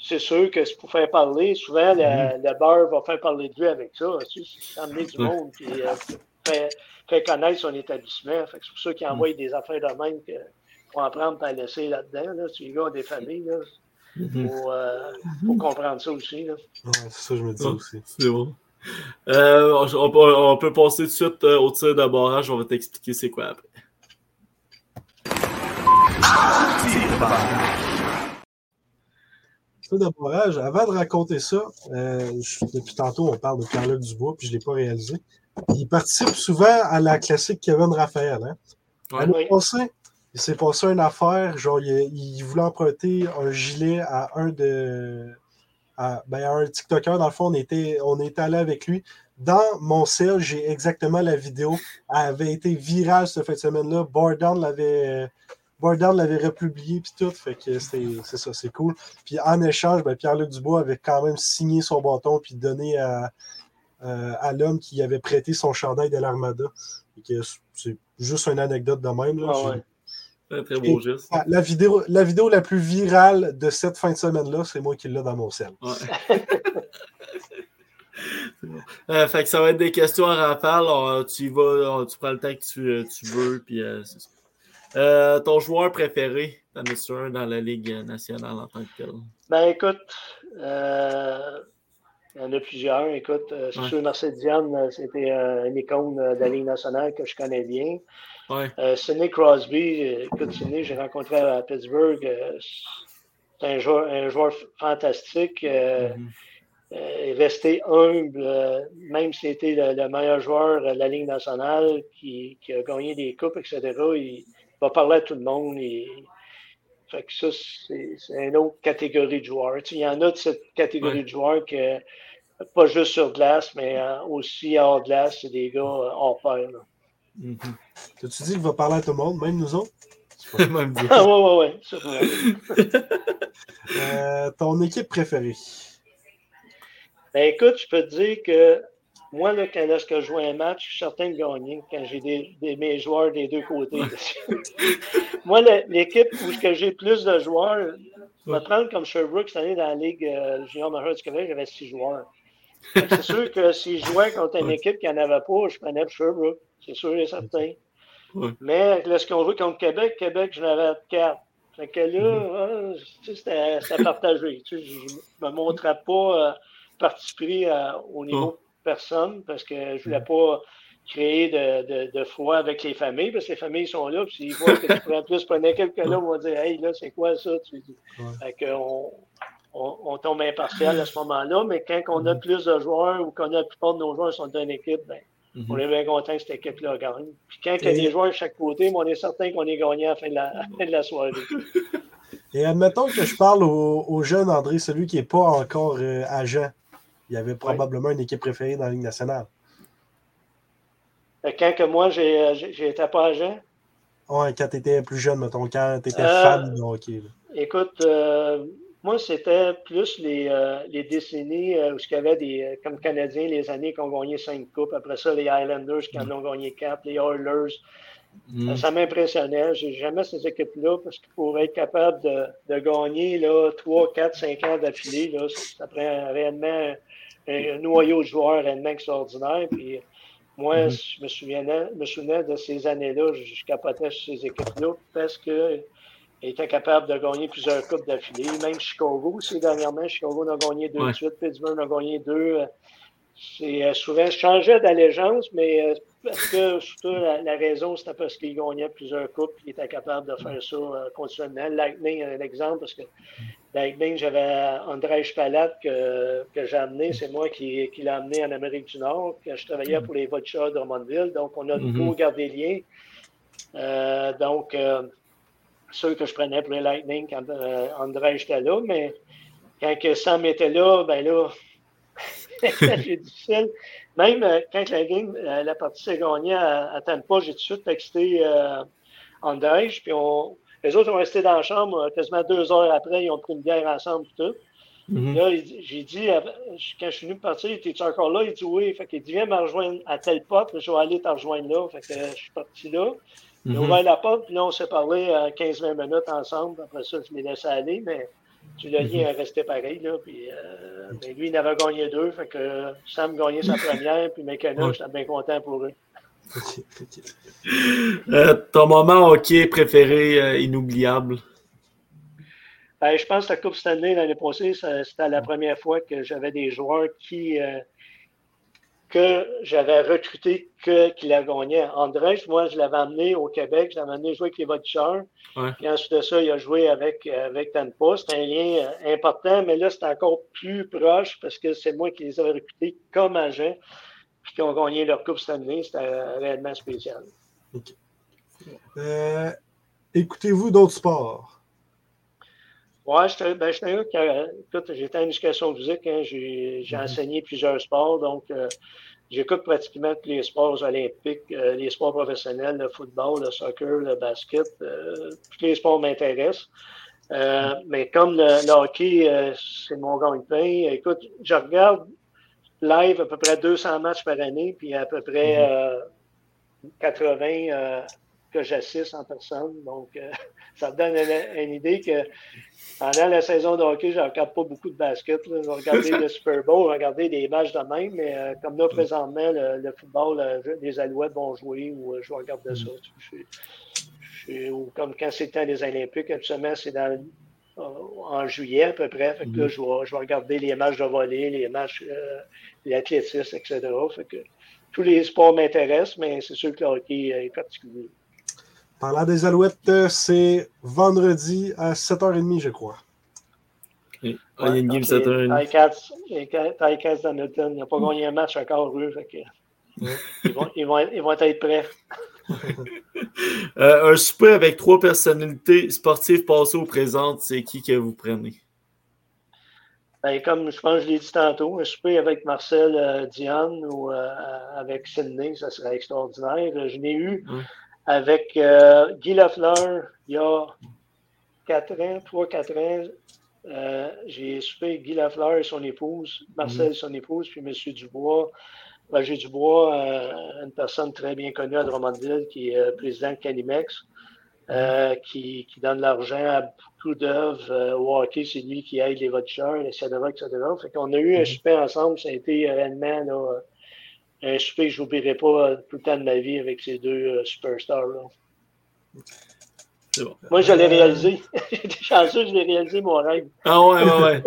C'est sûr que c'est pour faire parler. Souvent, le, le beurre va faire parler de lui avec ça. Tu sais, c'est amener du Mm. Ouais. monde, puis euh, faire, faire connaître son établissement. C'est pour ça Mm. qu'il envoie des affaires de même que faut en prendre laisser là-dedans. Là. Si les gars ont des familles, là, Mhm. faut, euh, faut comprendre ça aussi. Là. Ouais, c'est ça que je me dis Ouais. aussi. C'est bon. Euh, on, peut, on peut passer tout de suite euh, au tir de barrage. On va t'expliquer c'est quoi après. Ça, de barrage, avant de raconter ça, euh, je- depuis tantôt, on parle de Pierre-Luc Dubois, puis je ne l'ai pas réalisé. Il participe souvent à la classique Kevin Raphaël. Hein? Ouais. L'année Oui. passée, il s'est passé une affaire, genre, il, il voulait emprunter un gilet à un de. À, ben, à un TikToker. Dans le fond, on était, on était allé avec lui. Dans mon cell, j'ai exactement la vidéo. Elle avait été virale cette fin de semaine-là. Bordown l'avait. Bordown l'avait republié puis tout, fait que c'était- c'est ça, c'est cool. Puis en échange, ben, Pierre-Luc Dubois avait quand même signé son bâton puis donné à, euh, à l'homme qui avait prêté son chandail de l'Armada. C'est juste une anecdote de même. Là. Ah ouais. Un très beau geste. La vidéo, la vidéo la plus virale de cette fin de semaine-là, c'est moi qui l'ai dans mon sel. Ouais. C'est bon. Euh, fait que ça va être des questions à rafale. Tu y vas, tu prends le temps que tu, tu veux, puis euh. Euh, ton joueur préféré, t'en as un dans la Ligue nationale en tant que tel? Ben écoute, euh, il y en a plusieurs. Écoute, euh, c'est Ouais. sûr, Marcel Diane, c'était euh, une icône euh, de la Ligue nationale que je connais bien. Ouais. Euh, Sidney Crosby, euh, écoute, Sidney, j'ai rencontré à Pittsburgh. euh, c'est un joueur, un joueur fantastique. euh, Mhm. euh, est resté humble, même si c'était le, le meilleur joueur de la Ligue nationale qui, qui a gagné des coupes, etc. Il va parler à tout le monde. Il, fait que ça, c'est une autre catégorie de joueurs. Tu sais, il y en a de cette catégorie Ouais. de joueurs que pas juste sur glace, mais aussi hors glace, c'est des gars hors pair. là. T'as-tu dit qu'il va parler à tout le monde, même nous autres? Même dit. Ah ouais, ouais, ouais. Euh, ton équipe préférée? Ben écoute, je peux te dire que moi, là, quand lorsque je joue un match, je suis certain de gagner quand j'ai des, des- mes joueurs des deux côtés. moi, l'équipe où j'ai plus de joueurs, je vais prendre comme Sherbrooke cette année dans la Ligue euh, junior majeure du Québec, j'avais six joueurs. C'est sûr que si je jouais contre une Ouais. équipe qui n'en avait pas, je prenais Sherbrooke. C'est sûr et certain. Ouais. Mais lorsqu'on joue contre Québec, Québec, je n'avais quatre. Fait que là, Mm-hmm. hein, c'était partagé. Je ne me montrais pas euh, participer à- au niveau Oh. personne parce que je voulais pas créer de, de, de foi avec les familles parce que les familles sont là. Puis s'ils voient que tu prends plus, prenais quelqu'un là, on va dire Hey, là, c'est quoi ça? Tu dis. Ouais. Fait que on, on, on tombe impartial à ce moment-là, mais quand on a plus de joueurs ou qu'on a la plupart de nos joueurs sont d'une équipe, ben, Mhm. on est bien content que cette équipe-là gagne. Puis quand il y a des joueurs de chaque côté, on est certain qu'on est gagnant à la fin de la, à la, fin de la soirée. Et admettons que je parle au, au jeune André, celui qui n'est pas encore euh, agent. Il avait probablement une équipe préférée dans la Ligue nationale. Quand que moi, j'ai euh, j'étais pas agent, Ouais, quand tu étais plus jeune, mettons, quand tu étais Euh, fan de hockey. là. Écoute, euh, moi, c'était plus les, euh, les décennies euh, où il y avait des, euh, comme Canadiens, les années qui ont gagné cinq coupes. Après ça, les Highlanders qui en ont gagné quatre, les Oilers. Mhm. Euh, Ça m'impressionnait. J'ai jamais ces équipes-là parce que pour être capable de, de gagner là, 3, 4, 5 ans d'affilée, là, ça prend réellement un, noyau de joueurs réellement extraordinaire. Puis, moi, Mhm. je me souvenais, me souvenais de ces années-là, je, je capotais sur ces équipes-là parce qu'ils étaient capables de gagner plusieurs coupes d'affilée. Même Chicago, aussi dernièrement, Chicago en a gagné deux Ouais. de suite, Pittsburgh en a gagné deux. C'est euh, souvent, je changeais d'allégeance, mais euh, parce que surtout la, la raison, c'était parce qu'il gagnait plusieurs coupes, il était capable de faire ça euh, continuellement. Lightning, un exemple, parce que Lightning, j'avais André Palat que, que j'ai amené. C'est moi qui, qui l'ai amené en Amérique du Nord. Quand je travaillais pour les Vodka de Drummondville. Donc, on a Mhm. beaucoup gardé lien. Euh, donc, euh, ceux que je prenais pour les Lightning quand euh, André était là. Mais quand que Sam était là, ben là, j'ai difficile. Même euh, quand la game, euh, la partie s'est gagnée à, à Tampa, j'ai tout de suite texté euh, André. Puis on, les autres ont resté dans la chambre quasiment deux heures après. Ils ont pris une bière ensemble. Tout. Mhm. Là, j'ai dit, quand je suis venu partir, il était encore là? Il dit oui. Fait qu'il dit, viens me rejoindre à tel pote, je vais aller te rejoindre là. Fait que je suis parti là. Il a Mhm. ouvert la porte, puis là, on s'est parlé euh, 15-20 minutes ensemble. Après ça, je l'ai laissé aller, mais tu le lien est resté pareil. Là, puis, euh, lui, il en avait gagné deux. Fait que euh, Sam gagnait sa première, puis Ouais. j'étais bien content pour eux. Euh, ton moment hockey préféré, euh, inoubliable? Ben, je pense que la Coupe Stanley l'année passée, c'était la première fois que j'avais des joueurs qui euh, que j'avais recruté que qui la gagné. André, moi, je l'avais amené au Québec, je l'avais amené jouer avec les Voltigeurs. Ouais. Puis ensuite de ça, il a joué avec, avec Tampa. C'était un lien euh, important, mais là, c'est encore plus proche parce que c'est moi qui les avais recrutés comme agent, puis qui ont gagné leur Coupe Stanley. C'était euh, réellement spécial. Euh, Écoutez-vous d'autres sports? Ouais, j'étais ben, un gars qui a- écoute, j'étais en éducation physique, hein, j'ai Mhm. enseigné plusieurs sports, donc euh, j'écoute pratiquement tous les sports olympiques, euh, les sports professionnels, le football, le soccer, le basket, euh, tous les sports m'intéressent. Euh, mais comme le, le hockey, euh, c'est mon gagne-pain, écoute, je regarde live à peu près 200 matchs par année, puis à peu près euh, 80 euh, que j'assiste en personne. Donc, euh, ça te donne une, une idée que pendant la saison de hockey, je ne regarde pas beaucoup de basket. Là. Je vais regarder le Super Bowl, regarder des matchs de même, mais euh, comme là, présentement, le, le football, euh, les Alouettes vont jouer ou je vais regarder ça. Je je ou comme quand c'est le temps des Olympiques, absolument, c'est dans en juillet à peu près. Fait que là, je vais, je vais regarder les matchs de volley, les matchs, euh, l'athlétisme, etc. Fait que tous les sports m'intéressent, mais c'est sûr que le hockey est particulier. Parlant des Alouettes, euh, c'est vendredi à 7h30, je crois. Okay. Ah, il y a une game Ok, 7h30. Ticats, d'Hamilton, ils n'ont pas gagné un match encore, eux. Fait que, ils, vont, ils, vont, ils vont être prêts. Euh, un souper avec trois personnalités sportives passées ou présentes, c'est qui que vous prenez? Ben, comme je pense que je l'ai dit tantôt, un souper avec Marcel euh, Diane ou euh, avec Sydney, ça serait extraordinaire. Je l'ai eu Ouais. Avec euh, Guy Lafleur il y a 4 ans, 3-4 ans. Euh, j'ai soupé Guy Lafleur et son épouse, Marcel et son épouse, puis M. Dubois. Roger Dubois, euh, une personne très bien connue à Drummondville, qui est président de Calimex, euh, qui, qui donne l'argent à beaucoup d'œuvres au hockey. C'est lui qui aide les voteurs, etc., etc. Fait qu'on a eu un souper ensemble. Ça a été réellement là, un souper que je n'oublierai pas euh, tout le temps de ma vie avec ces deux euh, superstars. Là. C'est bon. Moi, je l'ai réalisé. J'étais chanceux, je l'ai réalisé, mon rêve. Ah ouais, ouais, ouais.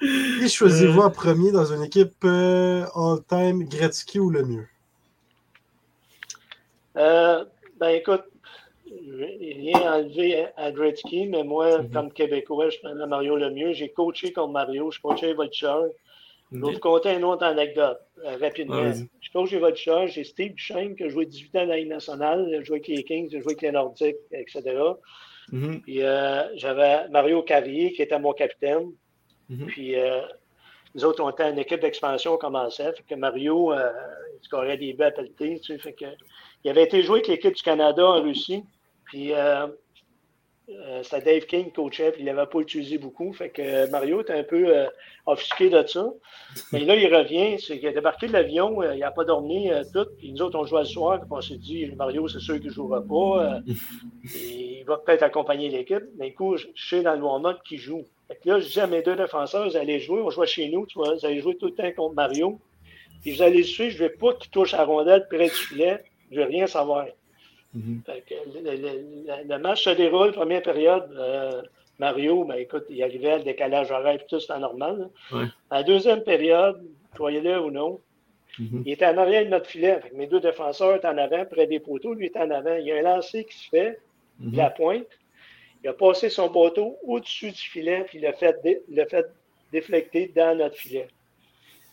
Qui choisissez-vous en premier dans une équipe euh, all-time Gretzky ou le mieux? Euh, ben écoute, rien enlevé à Gretzky, mais moi, Mhm. comme Québécois, je prends Mario le mieux. J'ai coaché contre Mario, je coachais Voltigeurs. Je vais vous conter une autre anecdote, euh, rapidement. Vas-y. je coach les Voltigeurs, j'ai Steve Duchesne qui a joué 18 ans dans la nationale, il a joué avec les Kings, il a joué avec les Nordiques, etc. Mhm, Puis euh, j'avais Mario Carrier qui était mon capitaine. mhm. Puis euh, nous autres, on était une équipe d'expansion, on commençait. Fait que Mario, il scorait des buts à pelleter, tu sais. Fait que, il avait été joué avec l'équipe du Canada en Russie. Puis euh, c'était Dave King qui coachait, puis il l'avait pas utilisé beaucoup. Fait que euh, Mario était un peu euh, offusqué de ça. Mais là, il revient, c'est qu'il a débarqué de l'avion, euh, il n'a pas dormi tout. Puis nous autres, on jouait le soir, puis on s'est dit, Mario, c'est sûr qu'il ne jouera pas. il va peut-être accompagner l'équipe. Mais du coup, je sais dans le warm-up qui joue. Fait que là, je dis à mes deux défenseurs, vous allez jouer, on jouait chez nous, tu vois, vous allez jouer tout le temps contre Mario. Puis vous allez le suivre, je ne veux pas qu'il touche la rondelle près du filet, je ne veux rien savoir. Mhm. Le, le- le- le match se déroule, première période. euh, Mario, ben écoute, il arrivait à le décalage horaire, tout, c'était normal. Ouais. En deuxième période, croyez-le ou non, Mhm. il était en arrière de notre filet. Mes deux défenseurs étaient en avant, près des poteaux, lui était en avant. Il y a un lancer qui se fait, de Mhm. la pointe. Il a passé son bateau au-dessus du filet, puis il l'a fait, fait déflecter dans notre filet.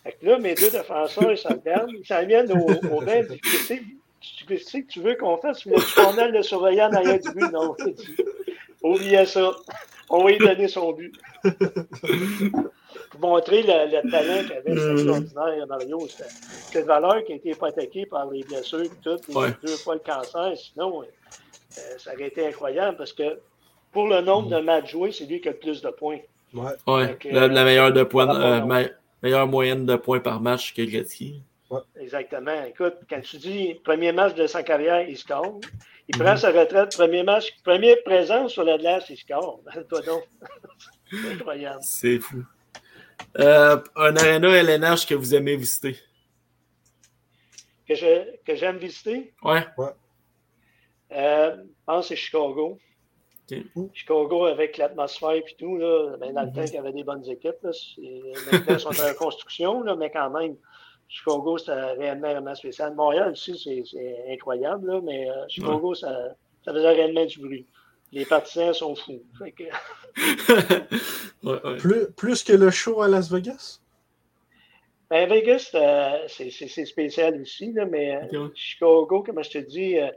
Fait que là, mes deux défenseurs, ils s'en viennent, ils s'en viennent au, au bain, disent Qu'est-ce que tu veux qu'on fasse? Tu le surveiller en arrière du but? Non, oubliez ça. On va lui donner son but. Pour montrer le, le talent qu'avait, c'est extraordinaire, Mario. C'est une valeur qui a été hypothéquée par les blessures et tout, ouais. deux fois le cancer. Sinon, euh, ça aurait été incroyable parce que pour le nombre de matchs joués, c'est lui qui a le plus de points. Ouais. ouais. la, la, meilleure, de points, euh, meilleure moyenne de points par match que Gretzky. Ouais. Exactement. Écoute, quand tu dis premier match de sa carrière, il score. Il prend sa retraite, premier match, première présence sur la glace, il score. Toi donc. C'est incroyable. C'est fou. Euh, un arena LNH que vous aimez visiter? Que, je, que j'aime visiter? Ouais. ouais. Euh, je pense que c'est Chicago. Okay. Chicago avec l'atmosphère et tout, là, ben, dans le temps qu'il y avait des bonnes équipes. Là, maintenant, ils sont en construction, là, mais quand même, Chicago, c'est réellement, réellement spécial. Montréal aussi, c'est incroyable, là, mais euh, Chicago, ouais. ça, ça faisait réellement du bruit. Les partisans sont fous. Que... ouais, ouais. Plus, plus que le show à Las Vegas? Ben, Vegas, euh, c'est spécial aussi, là, mais okay. Chicago, comme je te dis, euh,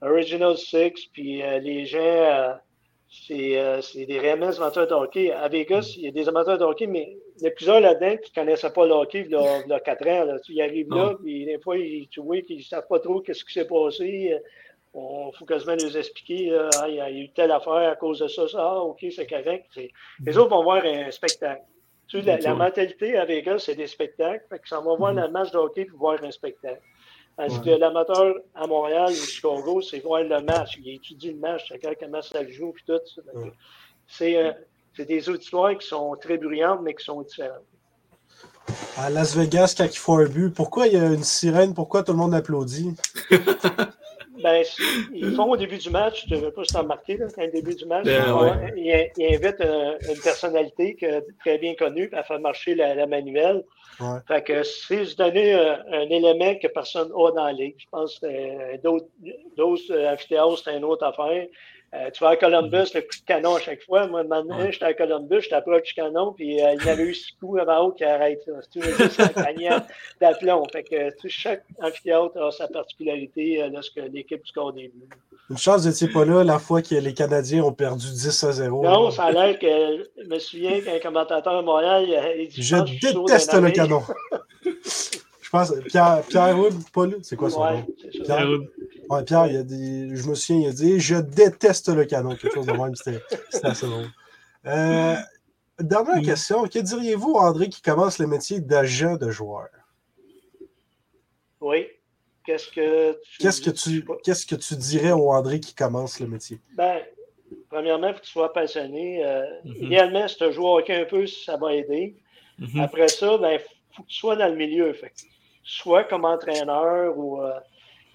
Original Six, puis euh, les gens euh, c'est des réels amateurs de hockey. À Vegas, il y a des amateurs de hockey, mais il y a plusieurs là-dedans qui ne connaissaient pas le hockey il y a, quatre ans. Là. Ils arrivent là, puis des fois, ils, tu vois qu'ils ne savent pas trop ce qui s'est passé. On faut quasiment nous expliquer, ah, il y a eu telle affaire à cause de ça, ça, ah, OK, c'est correct. Les autres vont voir un spectacle. Tu sais, la, la, mentalité à Vegas, c'est des spectacles. Fait que ça va voir un match de hockey pour voir un spectacle. Parce ouais. que l'amateur à Montréal ou Chicago, c'est voir le match. Il étudie le match, c'est comment ça le joue, puis tout. Ouais. C'est euh, des auditoires qui sont très bruyantes, mais qui sont différentes. À Las Vegas, quand il faut un but, pourquoi il y a une sirène? Pourquoi tout le monde applaudit? ben, ils font au début du match, je ne veux pas si t'en marquer, là, quand au début du match, ben, ouais. ils, ils, invitent euh, une personnalité que, très bien connue à faire marcher la, la manuelle. Ouais. Fait que c'est se donner un, un, élément que personne n'a dans la ligue. Je pense que d'autres amphithéâtres, c'est une autre affaire. Euh, tu vas à Columbus, le coup de canon à chaque fois. Moi, maintenant, ouais. j'étais à Columbus, j'étais à proche du canon, puis euh, il y avait eu six coups avant haut qui arrêtent. C'est une gagnant d'aplomb. Fait que chaque amphithéâtre a sa particularité euh, lorsque l'équipe score des buts. Une chance, vous n'étiez pas là la fois que les Canadiens ont perdu 10 à 0. Non, ça a l'air que je me souviens qu'un commentateur à Montréal, il dit Je, je déteste le canon. je pense Pierre, Pierre lui. C'est quoi son ouais, nom? Pierre. Ouais, Pierre, il a dit, je me souviens, il a dit Je déteste le canon. Quelque chose de même, c'était assez drôle. Euh, dernière question. Que diriez-vous, André, qui commence le métier d'agent de joueur? Oui. Qu'est-ce que tu, qu'est-ce que tu, qu'est-ce que tu dirais au André qui commence le métier? Ben, premièrement, il faut que tu sois passionné. Euh, mm -hmm. Idéalement, si tu joues au hockey un peu, ça va aider. Mm -hmm. Après ça, il ben, faut que tu sois dans le milieu. Fait. Soit comme entraîneur ou euh,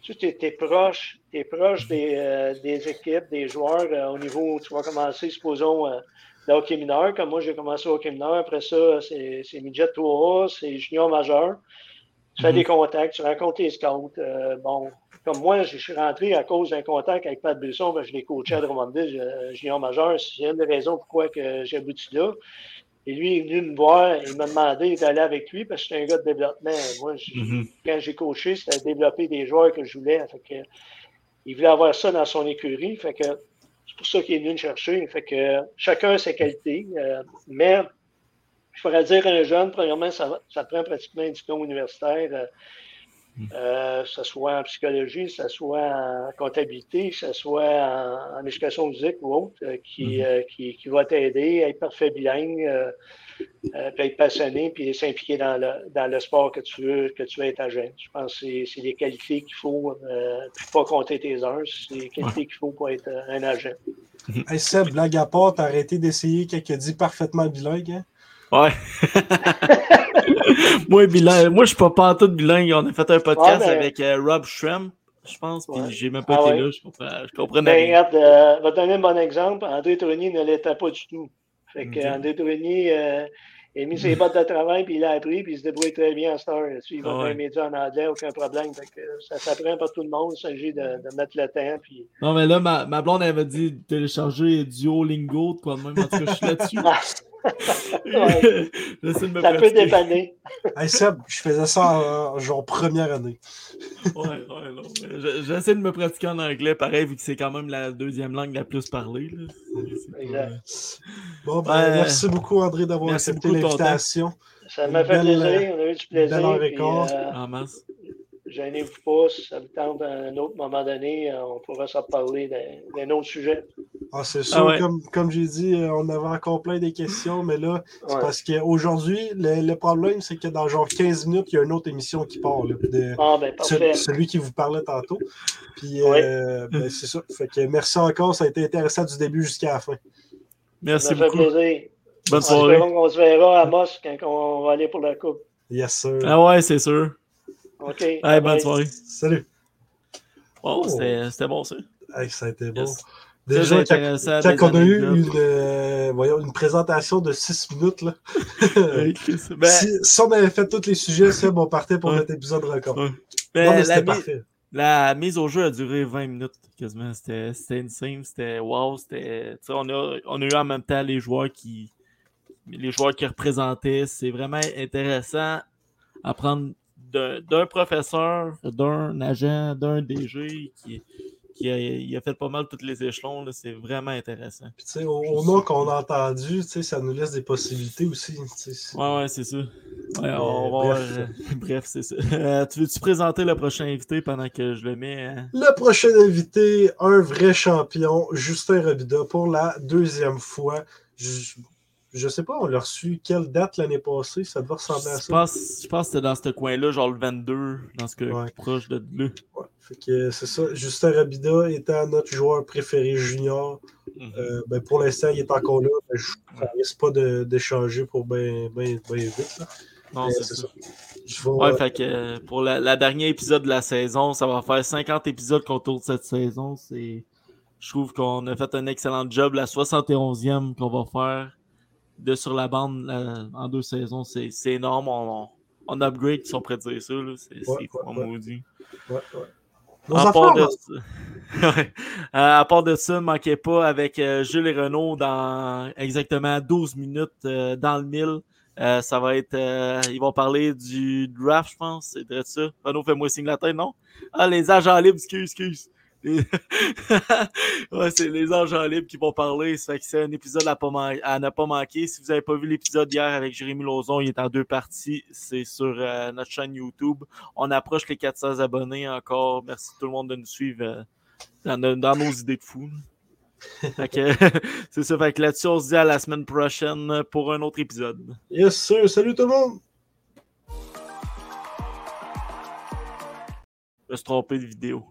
tu es, es, proche, es proche des, euh, des, équipes, des joueurs euh, au niveau où tu vas commencer, supposons, euh, le hockey mineur. Comme moi, j'ai commencé au hockey mineur. Après ça, c'est midget 3A, c'est junior majeur. Tu fais mm -hmm. des contacts, tu rencontres les scouts. Euh, bon, comme moi, je suis rentré à cause d'un contact avec Pat Brisson, ben, je l'ai coaché à Drummondville, junior majeur. C'est une des raisons pourquoi j'ai abouti là. Et lui, il est venu me voir, il m'a demandé d'aller avec lui parce que j'étais un gars de développement. Moi, mm -hmm. quand j'ai coaché, c'était développer des joueurs que je voulais. Fait que, il voulait avoir ça dans son écurie. Fait que c'est pour ça qu'il est venu me chercher. Fait que chacun a ses qualités. Euh, mais je pourrais dire à un jeune, premièrement, ça, ça prend pratiquement un diplôme universitaire. Euh, euh, que ce soit en psychologie, que ce soit en comptabilité, que ce soit en, en éducation physique ou autre, euh, qui, mm -hmm. euh, qui, qui, va t'aider à être parfait bilingue, puis être passionné, puis s'impliquer dans le, dans le sport que tu veux, que tu veux être agent. Je pense que c'est les qualités qu'il faut, puis pas compter tes heures, c'est les qualités ouais. qu'il faut pour être un agent. Hey Seb, blague à part, t'as arrêté d'essayer quelqu'un dit parfaitement bilingue, hein? Ouais. moi, bilingue. Moi, je suis pas pantoute bilingue. On a fait un podcast ouais, mais... avec euh, Rob Shrem, je pense, puis ouais. j'ai même pas ah, été ouais. là. Je comprends, je comprenais ben, regarde, euh, je vais te donner un bon exemple. André Tournier ne l'était pas du tout. Fait que okay. André Tournier, euh, a mis ses bottes de travail, puis il a appris, puis il se débrouille très bien cette heure. Il va Ah ouais. les médias en anglais, aucun problème. Fait que ça s'apprend par tout le monde. Il s'agit de, de mettre le temps. Puis... Non, mais là, ma, ma blonde, elle m'a dit de télécharger Duolingo, de quoi de même. En tout cas, je suis là-dessus. Ouais. J'essaie de me Ça peut pratiquer. dépanner. Hey Seb, je faisais ça en genre première année. Ouais, ouais, J'essaie de me pratiquer en anglais, pareil, vu que c'est quand même la deuxième langue la plus parlée. là. Exact. Bon, ben, merci beaucoup, André, d'avoir accepté l'invitation. Ça m'a fait plaisir. On a eu du plaisir. belle puis, euh, En masse. Gênez-vous pas, si ça vous tente à un autre moment donné, euh, on pourra s'en parler d'un autre sujet. Ah, c'est sûr, Ah ouais. comme, comme j'ai dit, euh, on avait encore plein des questions, mais là, c'est Ouais. parce qu'aujourd'hui, le, le problème, c'est que dans genre 15 minutes, il y a une autre émission qui part, là, de, Ah, ben, ce- parfait. celui qui vous parlait tantôt. Puis, euh, ben, c'est ça. Fait que merci encore, ça a été intéressant du début jusqu'à la fin. Merci Ça me fait beaucoup. plaisir. Bonne soirée. qu'on se verra à Moss quand on va aller pour la coupe. Yes, sir. Ah ouais, c'est sûr. OK. Bye bonne bye. soirée. Salut. Bon, Oh. c'était bon, ça. Hey, ça a été bon. Yes. Déjà, quand, on a eu une, euh, voyons, une présentation de 6 minutes, là. Ben, si, si on avait fait tous les sujets, Seb, on partait pour notre épisode record. Non, ben, mais c'était parfait. la mise au jeu a duré 20 minutes quasiment. C'était c'était insane. C'était wow. C'était. On a, on a eu en même temps les joueurs qui. Les joueurs qui représentaient. C'est vraiment intéressant à prendre d'un professeur, d'un agent, d'un DG qui, qui a, il a fait pas mal tous les échelons. là. C'est vraiment intéressant. Puis, tu sais, au, au nom qu'on a entendu, ça nous laisse des possibilités aussi. Ouais, ouais, c'est ça. Ouais, on va bref. voir, euh, bref, c'est ça. Euh, tu veux-tu présenter le prochain invité pendant que je le mets? hein? Le prochain invité, un vrai champion, Justin Robida, pour la deuxième fois. Je, je sais pas, on l'a reçu quelle date l'année passée? Ça devait ressembler à Je ça. pense, je pense que c'était dans ce coin-là, genre le 22, dans ce que Ouais. proche de là. Ouais. Fait que c'est ça. Justin Rabida étant notre joueur préféré junior. Mhm. Euh, ben, pour l'instant, il est encore là. mais je ne risque pas de- d'échanger pour bien ben, ben vite. là. non, c'est c'est ça. Je vais, Ouais, euh, fait que euh, pour la, la dernier épisode de la saison, ça va faire 50 épisodes qu'on tourne cette saison. C'est, je trouve qu'on a fait un excellent job. La 71e qu'on va faire de sur la bande la- en deux saisons, c'est, énorme. On, on upgrade, ils sont prêts de dire ça. C'est, Ouais, ouais, maudit. À part, de. Euh, à part de ça, ne manquez pas avec euh, Jules et Renaud dans exactement 12 minutes euh, dans le mille. Euh, ça va être. euh, ils vont parler du draft, je pense. C'est de ça. Renaud, fais-moi signe la tête, non? Ah, les agents libres, excuse, excuse. Ouais, c'est les agents libres qui vont parler. Ça fait que c'est un épisode à, pas man- à ne pas manquer. Si vous n'avez pas vu l'épisode d'hier avec Jérémy Lauzon, il est en deux parties. C'est sur euh, notre chaîne YouTube. On approche les 400 abonnés encore. Merci tout le monde de nous suivre euh, dans, nos- dans nos idées de que, c'est ça. Fait que là-dessus, on se dit à la semaine prochaine pour un autre épisode. Yes, sir. Salut tout le monde. Je me suis trompé de vidéo.